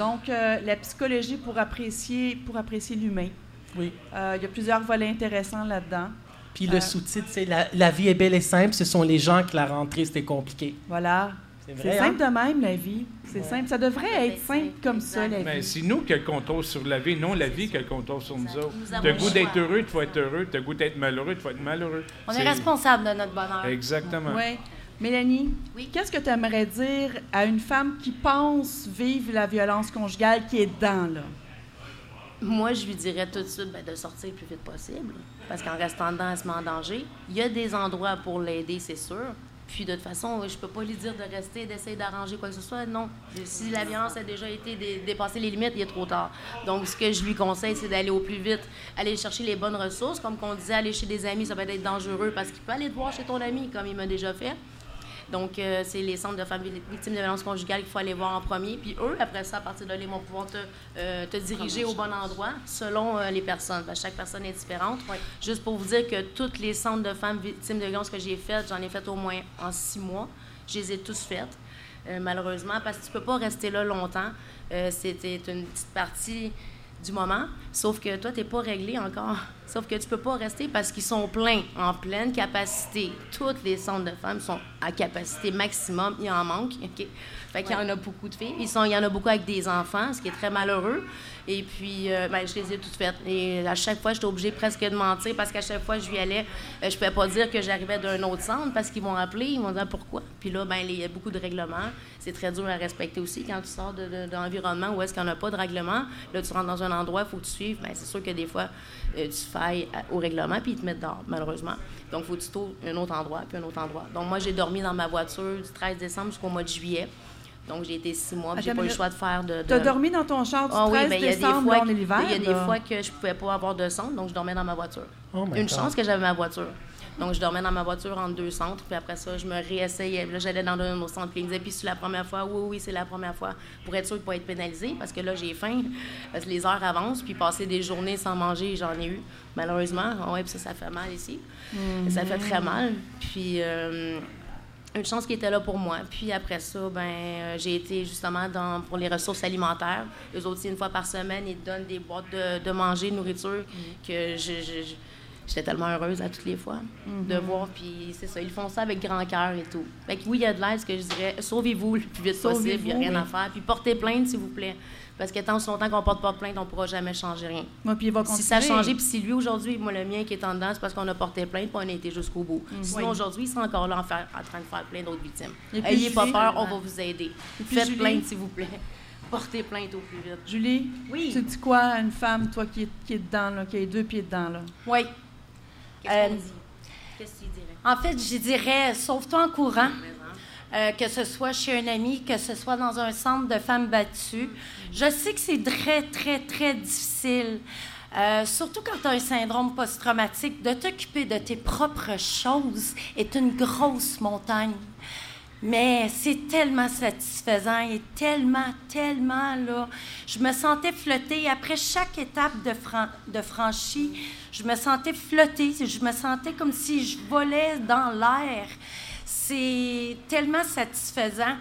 Donc, euh, la psychologie pour apprécier, pour apprécier l'humain. Oui. Euh, il y a plusieurs volets intéressants là-dedans. Puis le Euh. sous-titre, c'est la, la vie est belle et simple, ce sont les gens que la rentrée, c'était compliqué. Voilà. C'est C'est vrai, hein? simple de même, la vie. C'est simple. Ça devrait être simple simple, comme ça, la. Mais vie. c'est nous qui a le contrôle sur la vie, non la vie qui a le contrôle sur nous Exact. autres. Nous avons Tu as le le goût d'être heureux, tu vas être heureux. Tu as le goût d'être malheureux, tu vas être malheureux. On est C'est- responsable de notre bonheur. Exactement. Oui. Mélanie, Oui. qu'est-ce que tu aimerais dire à une femme qui pense vivre la violence conjugale qui est dedans, là? Moi, je lui dirais tout de suite ben, de sortir le plus vite possible. Parce qu'en restant dedans, elle se met en danger. Il y a des endroits pour l'aider, c'est sûr. Puis de toute façon, je peux pas lui dire de rester, d'essayer d'arranger quoi que ce soit. Non. Si la violence a déjà été dé- dépassée les limites, il est trop tard. Donc, ce que je lui conseille, c'est d'aller au plus vite, aller chercher les bonnes ressources. Comme qu'on disait, aller chez des amis, ça peut être dangereux parce qu'il peut aller te voir chez ton ami, comme il m'a déjà fait. Donc, euh, c'est les centres de femmes victimes de violences conjugales qu'il faut aller voir en premier. Puis eux, après ça, à partir de là, ils vont pouvoir te, euh, te diriger au bon endroit selon euh, les personnes. Parce que chaque personne est différente. Juste pour vous dire que tous les centres de femmes victimes de violences que j'ai faites, j'en ai fait au moins en six mois. Je les ai tous faites, malheureusement, parce que tu peux pas rester là longtemps. C'était une petite partie du moment, sauf que toi, tu n'es pas réglé encore. Sauf que tu peux pas rester parce qu'ils sont pleins, en pleine capacité. Toutes les centres de femmes sont à capacité maximum. Il en manque. OK? Fait qu'il y en a beaucoup de filles. Ils sont, il y en a beaucoup avec des enfants, ce qui est très malheureux. Et puis, euh, ben, je les ai toutes faites. Et à chaque fois, j'étais obligée presque de mentir parce qu'à chaque fois que je lui allais, euh, je pouvais pas dire que j'arrivais d'un autre centre parce qu'ils vont appeler, ils vont dire pourquoi? Puis là, ben, il y a beaucoup de règlements. C'est très dur à respecter aussi quand tu sors de, de- d'un environnement où est-ce qu'il n'y en a pas de règlement. Là, tu rentres dans un endroit, il faut que tu suives. Ben, c'est sûr que des fois, euh, tu failles au règlement puis ils te mettent dehors, malheureusement. Donc, il faut que tu trouves un autre endroit puis un autre endroit. Donc, moi, j'ai dormi dans ma voiture du 13 décembre jusqu'au mois de juillet. Donc, j'ai été six mois. puis J'ai pas eu le choix de faire de. de- Tu as dormi dans ton char du ah 13 oui, ben, il y a des décembre, on est l'hiver. il y a des fois que je pouvais pas avoir de centre, donc je dormais dans ma voiture. Oh Une God. chance que j'avais ma voiture. Donc, je dormais dans ma voiture entre deux centres, puis après ça, je me réessayais. Là, j'allais dans un autre centre, puis ils me disaient, puis c'est la première fois, oui, oui, c'est la première fois, pour être sûr de ne pas être pénalisé, parce que là, j'ai faim, parce que les heures avancent, puis passer des journées sans manger, j'en ai eu, malheureusement. Ah ouais, puis ça, ça fait mal ici. Ça fait très mal. Puis, euh, une chance qui était là pour moi. Puis après ça, ben, euh, j'ai été justement dans, pour les ressources alimentaires. Eux autres, une fois par semaine, ils donnent des boîtes de, de manger, de nourriture, que je, je- je- j'étais tellement heureuse à toutes les fois de voir. Puis c'est ça, ils font ça avec grand cœur et tout. Fait que oui, il y a de l'aide, ce que je dirais. Sauvez-vous le plus vite possible, il n'y a rien à faire. Puis portez plainte, s'il vous plaît. Parce que tant aussi longtemps qu'on porte pas plainte, on ne pourra jamais changer rien. Moi, puis il va Si ça a changé, puis si lui aujourd'hui, moi le mien qui est en dedans, c'est parce qu'on a porté plainte, puis on a été jusqu'au bout. Sinon Oui. aujourd'hui, il sera encore là en, faire- en train de faire plein d'autres victimes. Ayez pas Julie- peur, on va vous aider. Faites Julie- plainte, s'il vous plaît. Portez plainte au plus vite. Julie, Oui. tu dis quoi à une femme, toi, qui est, qui est dedans, là, qui a les deux pieds dedans, là? Oui. Qu'est-ce Euh, qu'on dit? Qu'est-ce que tu dirais? En fait, je dirais, sauve-toi en courant. Mais? Euh, que ce soit chez un ami, que ce soit dans un centre de femmes battues. Je sais que c'est très, très, très difficile, euh, surtout quand tu as un syndrome post-traumatique, de t'occuper de tes propres choses est une grosse montagne. Mais c'est tellement satisfaisant et tellement, tellement, là. Je me sentais flotter. Après chaque étape de, fran- franchie, je me sentais flotter. Je me sentais comme si je volais dans l'air. C'est tellement satisfaisant.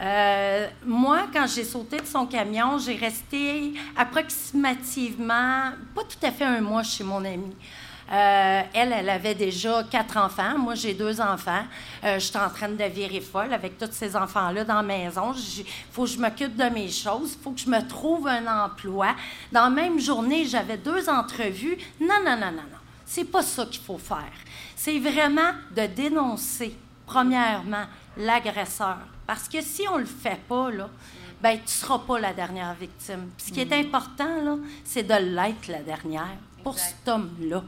Euh, moi, quand j'ai sauté de son camion, j'ai resté approximativement, pas tout à fait un mois chez mon amie. Euh, elle, elle avait déjà quatre enfants. Moi, j'ai deux enfants. Euh, J'étais en train de virer folle avec tous ces enfants-là dans la maison. Il faut que je m'occupe de mes choses. Il faut que je me trouve un emploi. Dans la même journée, j'avais deux entrevues. Non, non, non, non, non. C'est pas ça qu'il faut faire. C'est vraiment de dénoncer, premièrement, l'agresseur. Parce que si on le fait pas, là, ben tu seras pas la dernière victime. Puis ce qui est important, là, c'est de l'être la dernière pour cet homme-là.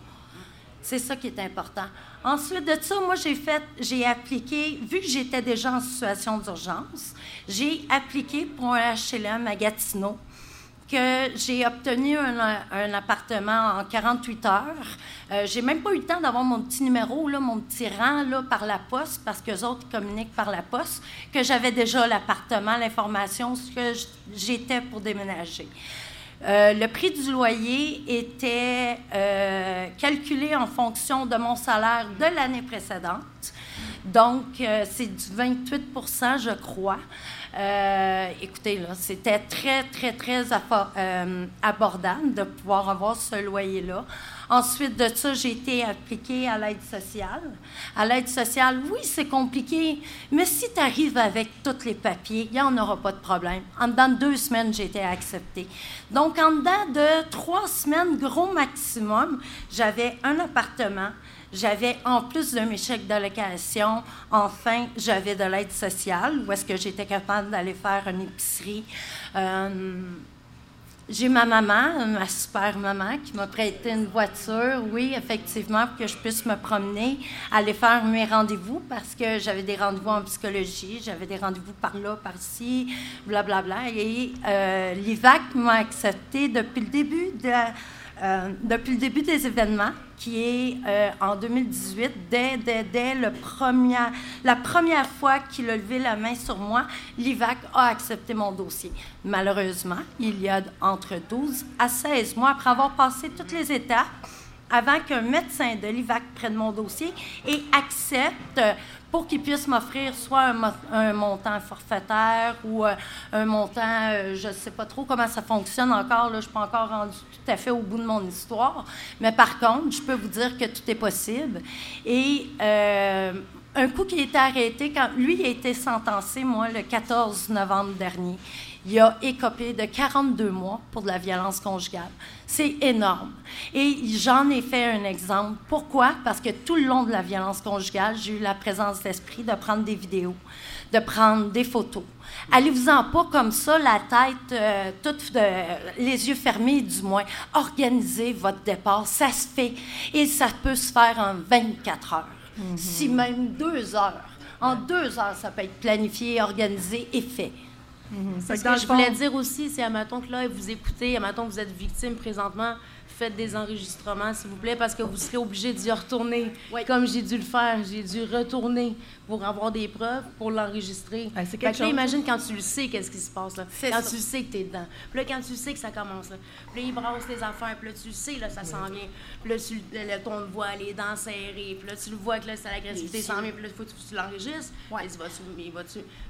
C'est ça qui est important. Ensuite de ça, moi, j'ai fait, j'ai appliqué, vu que j'étais déjà en situation d'urgence, j'ai appliqué pour un HLM à Gatineau que j'ai obtenu un, appartement en 48 heures. Euh, j'ai même pas eu le temps d'avoir mon petit numéro, mon petit rang par la poste, parce que les autres communiquent par la poste, que j'avais déjà l'appartement, l'information, ce que j'étais pour déménager. Euh, le prix du loyer était euh, calculé en fonction de mon salaire de l'année précédente. Donc, euh, c'est du 28% je crois. Écoutez, là, c'était très, très, très abordable de pouvoir avoir ce loyer-là. Ensuite de ça, j'ai été appliquée à l'aide sociale. À l'aide sociale, oui, c'est compliqué, mais si tu arrives avec tous les papiers, il n'y en aura pas de problème. En dedans de deux semaines, j'ai été acceptée. Donc, en dedans de trois semaines, gros maximum, j'avais un appartement. J'avais, en plus de mes chèques d'allocation, enfin, j'avais de l'aide sociale, où est-ce que j'étais capable d'aller faire une épicerie. Euh, j'ai ma maman, ma super maman, qui m'a prêté une voiture, oui, effectivement, pour que je puisse me promener, aller faire mes rendez-vous, parce que j'avais des rendez-vous en psychologie, j'avais des rendez-vous par là, par ici, blablabla. Bla, bla. Et euh, l'IVAC m'a accepté depuis le début de euh, depuis le début des événements, qui est euh, en 2018, dès, dès, le premier, la première fois qu'il a levé la main sur moi, l'IVAC a accepté mon dossier. Malheureusement, il y a entre 12 à 16 mois, après avoir passé toutes les étapes, avant qu'un médecin de l'IVAC prenne mon dossier et accepte pour qu'il puisse m'offrir soit un, montant forfaitaire ou euh, un montant, euh, je ne sais pas trop comment ça fonctionne encore, je ne suis pas encore rendu tout à fait au bout de mon histoire, mais par contre, je peux vous dire que tout est possible. Et euh, un coup qui a été arrêté, lui a été sentencé, moi, le 14 novembre dernier, il a écopé de 42 mois pour de la violence conjugale. C'est énorme. Et j'en ai fait un exemple. Pourquoi? Parce que tout le long de la violence conjugale, j'ai eu la présence d'esprit de prendre des vidéos, de prendre des photos. Allez-vous-en pas comme ça, la tête, euh, toute, les yeux fermés du moins. Organisez votre départ. Ça se fait. Et ça peut se faire en 24 heures, mm-hmm. si même deux heures. En deux heures, ça peut être planifié, organisé et fait. Mhm. Ce que je voulais dire aussi, c'est à matin que là, vous écoutez, à matin que vous êtes victime présentement, faites des enregistrements, s'il vous plaît, parce que vous serez obligé d'y retourner. Comme j'ai dû le faire, j'ai dû retourner pour avoir des preuves, pour l'enregistrer. c'est quelque chose. imagine quand tu le sais, qu'est-ce qui se passe là. Quand tu le sais que tu es dedans. Puis là, quand tu sais que ça commence là. Puis là, il brasse les affaires. Puis là, tu le sais, là, ça s'en vient. Puis là, tu, le, ton le voit, les dents serrées. Puis là, tu le vois que là, c'est l'agressivité s'en vient. Puis là, il faut que tu, l'enregistres. Ouais. Il va il va.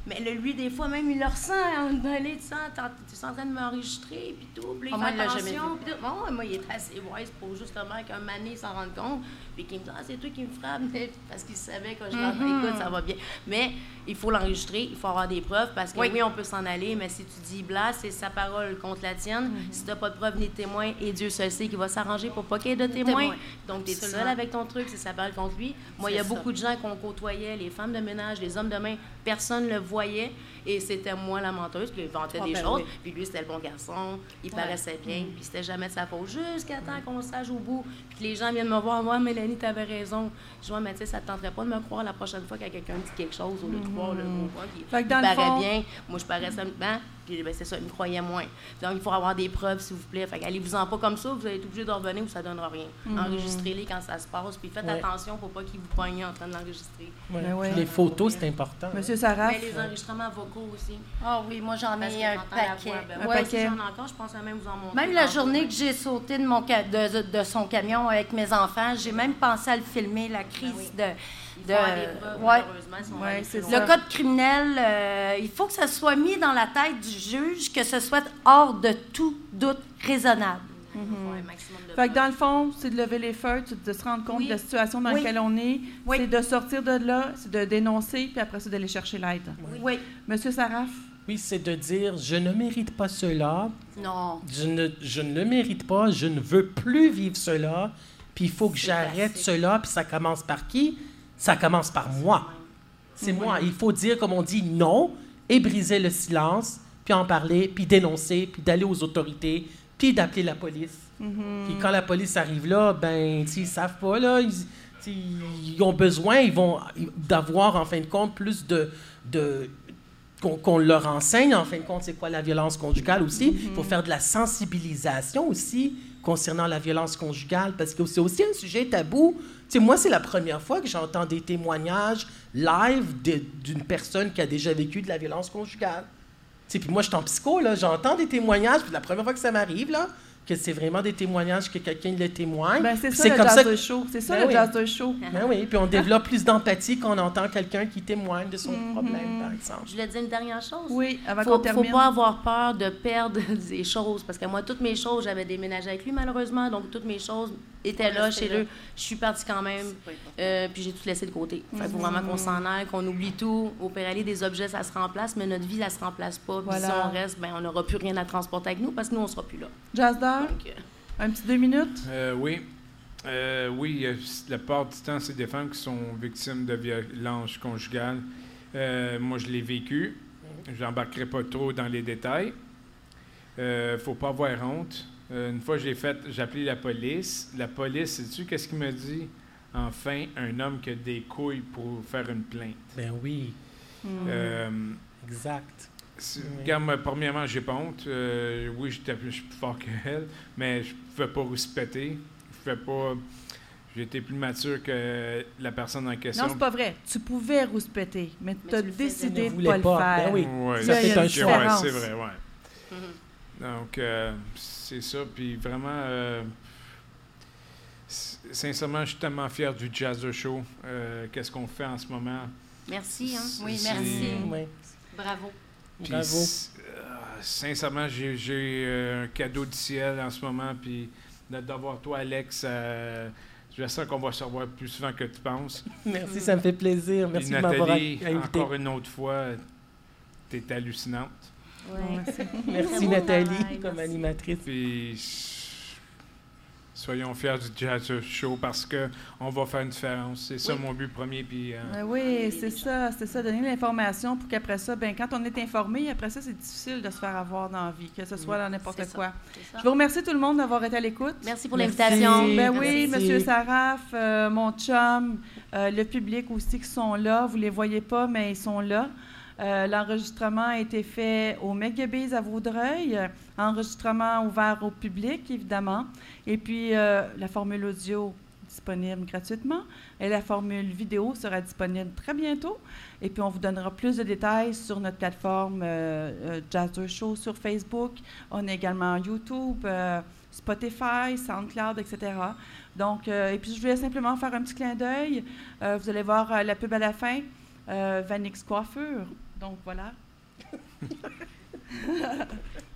Mais là, lui, des fois, même, il le ressent. Hein, tu es en train de m'enregistrer. Puis tout. Puis là, il oh, fait moi, attention. Puis bon, moi, il est assez wise pour justement qu'un mané s'en rende compte. Puis qu'il me dit, ah, c'est toi qui me frappe. Parce qu'il savait que je mm écoute, ça va bien. Mais il faut l'enregistrer, il faut avoir des preuves parce que oui, on peut s'en aller, mais si tu dis blas, c'est sa parole contre la tienne. Mm-hmm. Si tu n'as pas de preuves ni de témoins, et Dieu seul sait qu'il va s'arranger pour pas qu'il y ait de témoins. Donc, tu es seul avec ton truc, c'est sa parole contre lui. Moi, il y a beaucoup de gens qu'on côtoyait, les femmes de ménage, les hommes de main, personne ne le voyait. Et c'était moi la menteuse, puis il vantait ah, des ben choses. Puis lui, c'était le bon garçon, il paraissait bien, mm. puis c'était jamais de sa faute, jusqu'à temps qu'on sache au bout. Puis les gens viennent me voir, moi, Mélanie, tu avais raison. Je vois, mais tu sais, ça ne tenterait pas de me croire la prochaine fois qu'il y a quelqu'un dit quelque chose au lieu de croire le gros qui, paraît bien. Moi, je parais simplement. Puis ben, c'est ça, il me croyait moins. Donc, il faut avoir des preuves, s'il vous plaît. Fait allez-vous-en pas comme ça, vous allez être obligé de revenir ou ça ne donnera rien. Mm. Enregistrez-les quand ça se passe, puis faites attention pour pas qu'ils vous poignent en train de l'enregistrer. Ben les photos, c'est important. Monsieur Sarah. Mais les enregistrements vocaux aussi. Ah oui, moi j'en ai un paquet. Ben, un paquet. J'en encore, je pense à même vous en montrer. Même la journée que j'ai sauté de, mon de, de, son camion avec mes enfants, j'ai même pensé à le filmer, la crise de de, le code criminel, euh, il faut que ça soit mis dans la tête du juge, que ce soit hors de tout doute raisonnable. Mm-hmm. fait que dans le fond, c'est de lever les feux, de se rendre compte de la situation dans laquelle on est, c'est de sortir de là, c'est de dénoncer, puis après ça, d'aller chercher l'aide. Oui. Monsieur Saraf? Oui, c'est de dire je ne mérite pas cela. Non. Je ne, je ne le mérite pas, je ne veux plus vivre cela, puis il faut que j'arrête cela, puis ça commence par qui? Ça commence par moi. C'est moi. Il faut dire, comme on dit, non et briser le silence puis en parler, puis dénoncer, puis d'aller aux autorités, puis d'appeler la police. Mm-hmm. Puis quand la police arrive là, ben, ils savent pas, là, ils, ont besoin, ils vont d'avoir, en fin de compte, plus de... de qu'on qu'on leur enseigne, en fin de compte, c'est quoi la violence conjugale aussi. Il faut faire de la sensibilisation aussi concernant la violence conjugale, parce que c'est aussi un sujet tabou. Moi, c'est la première fois que j'entends des témoignages live d'une personne qui a déjà vécu de la violence conjugale. Puis moi, je suis en psycho, j'entends des témoignages, puis la première fois que ça m'arrive, là, que c'est vraiment des témoignages que quelqu'un le témoigne. Ben, c'est Puis ça le comme jazz ça de show. C'est ça Ben le oui. jazz de show. Ben oui, puis on développe plus d'empathie quand on entend quelqu'un qui témoigne de son Mm-hmm. problème, par exemple. Je voulais dire une dernière chose. Oui, avant faut, qu'on faut termine. pas avoir peur de perdre des choses parce que moi toutes mes choses j'avais déménagé avec lui malheureusement donc toutes mes choses Sont là chez là. eux je suis partie quand même euh, puis j'ai tout laissé de côté fait faut vraiment qu'on s'en aille qu'on oublie tout au pire aller des objets ça se remplace mais notre vie ça se remplace pas Puis Voilà. si on reste ben on n'aura plus rien à transporter avec nous parce que nous on sera plus là donc euh, un petit deux minutes? Euh, oui. Euh, oui, la plupart du temps, c'est des femmes qui sont victimes de violences conjugales. Euh, moi, je l'ai vécu. Je n'embarquerai pas trop dans les détails. Euh, faut pas avoir honte. Euh, une fois, j'ai fait, j'ai appelé la police. La police, sais-tu qu'est-ce qu'il me dit? Enfin, un homme qui a des couilles pour faire une plainte. Ben oui, Hmm. Euh, exact. Oui. Regarde, moi, premièrement, j'ai pas honte. Euh, oui, j'étais plus- je suis plus fort qu'elle, mais je pouvais pas rouspéter. Je pouvais pas. J'étais plus mature que la personne en question. Non, c'est pas vrai. Tu pouvais rouspéter, mais tu as tu faisais. décidé Ne de voulais pas le pas. faire. Ben oui. Ouais, Ça c'est- fait un ouais, différence. c'est vrai, ouais. Donc, euh, c'est ça. Puis vraiment, euh, sincèrement, je suis tellement fier du Jazz Show. Euh, Qu'est-ce qu'on fait en ce moment? merci hein. Oui, merci. Bravo. Puis, Bravo. euh, sincèrement, j'ai euh, un cadeau du ciel en ce moment. Puis de- d'avoir toi, Alex, euh, j'espère qu'on va se revoir plus souvent que tu penses. Merci, ça me fait plaisir. Puis Merci de m'avoir Nathalie, invité. encore une autre fois, tu es hallucinante. Ouais. Merci Nathalie comme merci. animatrice. Puis soyons fiers du Jazz Show parce que on va faire une différence. C'est ça Oui. mon but premier. Puis, euh, Ben oui, c'est ça, c'est ça, donner l'information pour qu'après ça, ben quand on est informé, après ça, c'est difficile de se faire avoir dans la vie, que ce soit dans n'importe quoi. Ça. Je vous remercie tout le monde d'avoir été à l'écoute. merci pour Merci. l'invitation Ben Merci. oui, Monsieur Saraf, euh, mon chum, euh, le public aussi qui sont là. Vous les voyez pas, mais ils sont là. Euh, L'enregistrement a été fait au Megabiz à Vaudreuil. Enregistrement ouvert au public, évidemment. Et puis, euh, la formule audio disponible gratuitement. Et la formule vidéo sera disponible très bientôt. Et puis, on vous donnera plus de détails sur notre plateforme euh, euh, Jazzer Show sur Facebook. On est également YouTube, Spotify, SoundCloud, etc. Donc, et puis, je voulais simplement faire un petit clin d'œil. Vous allez voir la pub à la fin. Euh, Vanix Coiffure. Donc, voilà.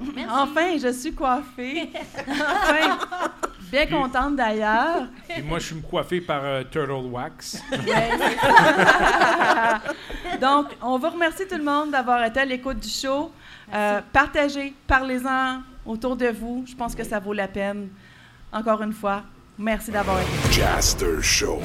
Merci. Enfin, je suis coiffée. enfin, bien contente d'ailleurs. puis moi, je suis coiffé par euh, Turtle Wax. Donc, on vous remercie tout le monde d'avoir été à l'écoute du show. Euh, partagez, parlez-en autour de vous. Je pense que ça vaut la peine. Encore une fois, merci d'avoir été. Jaster Show.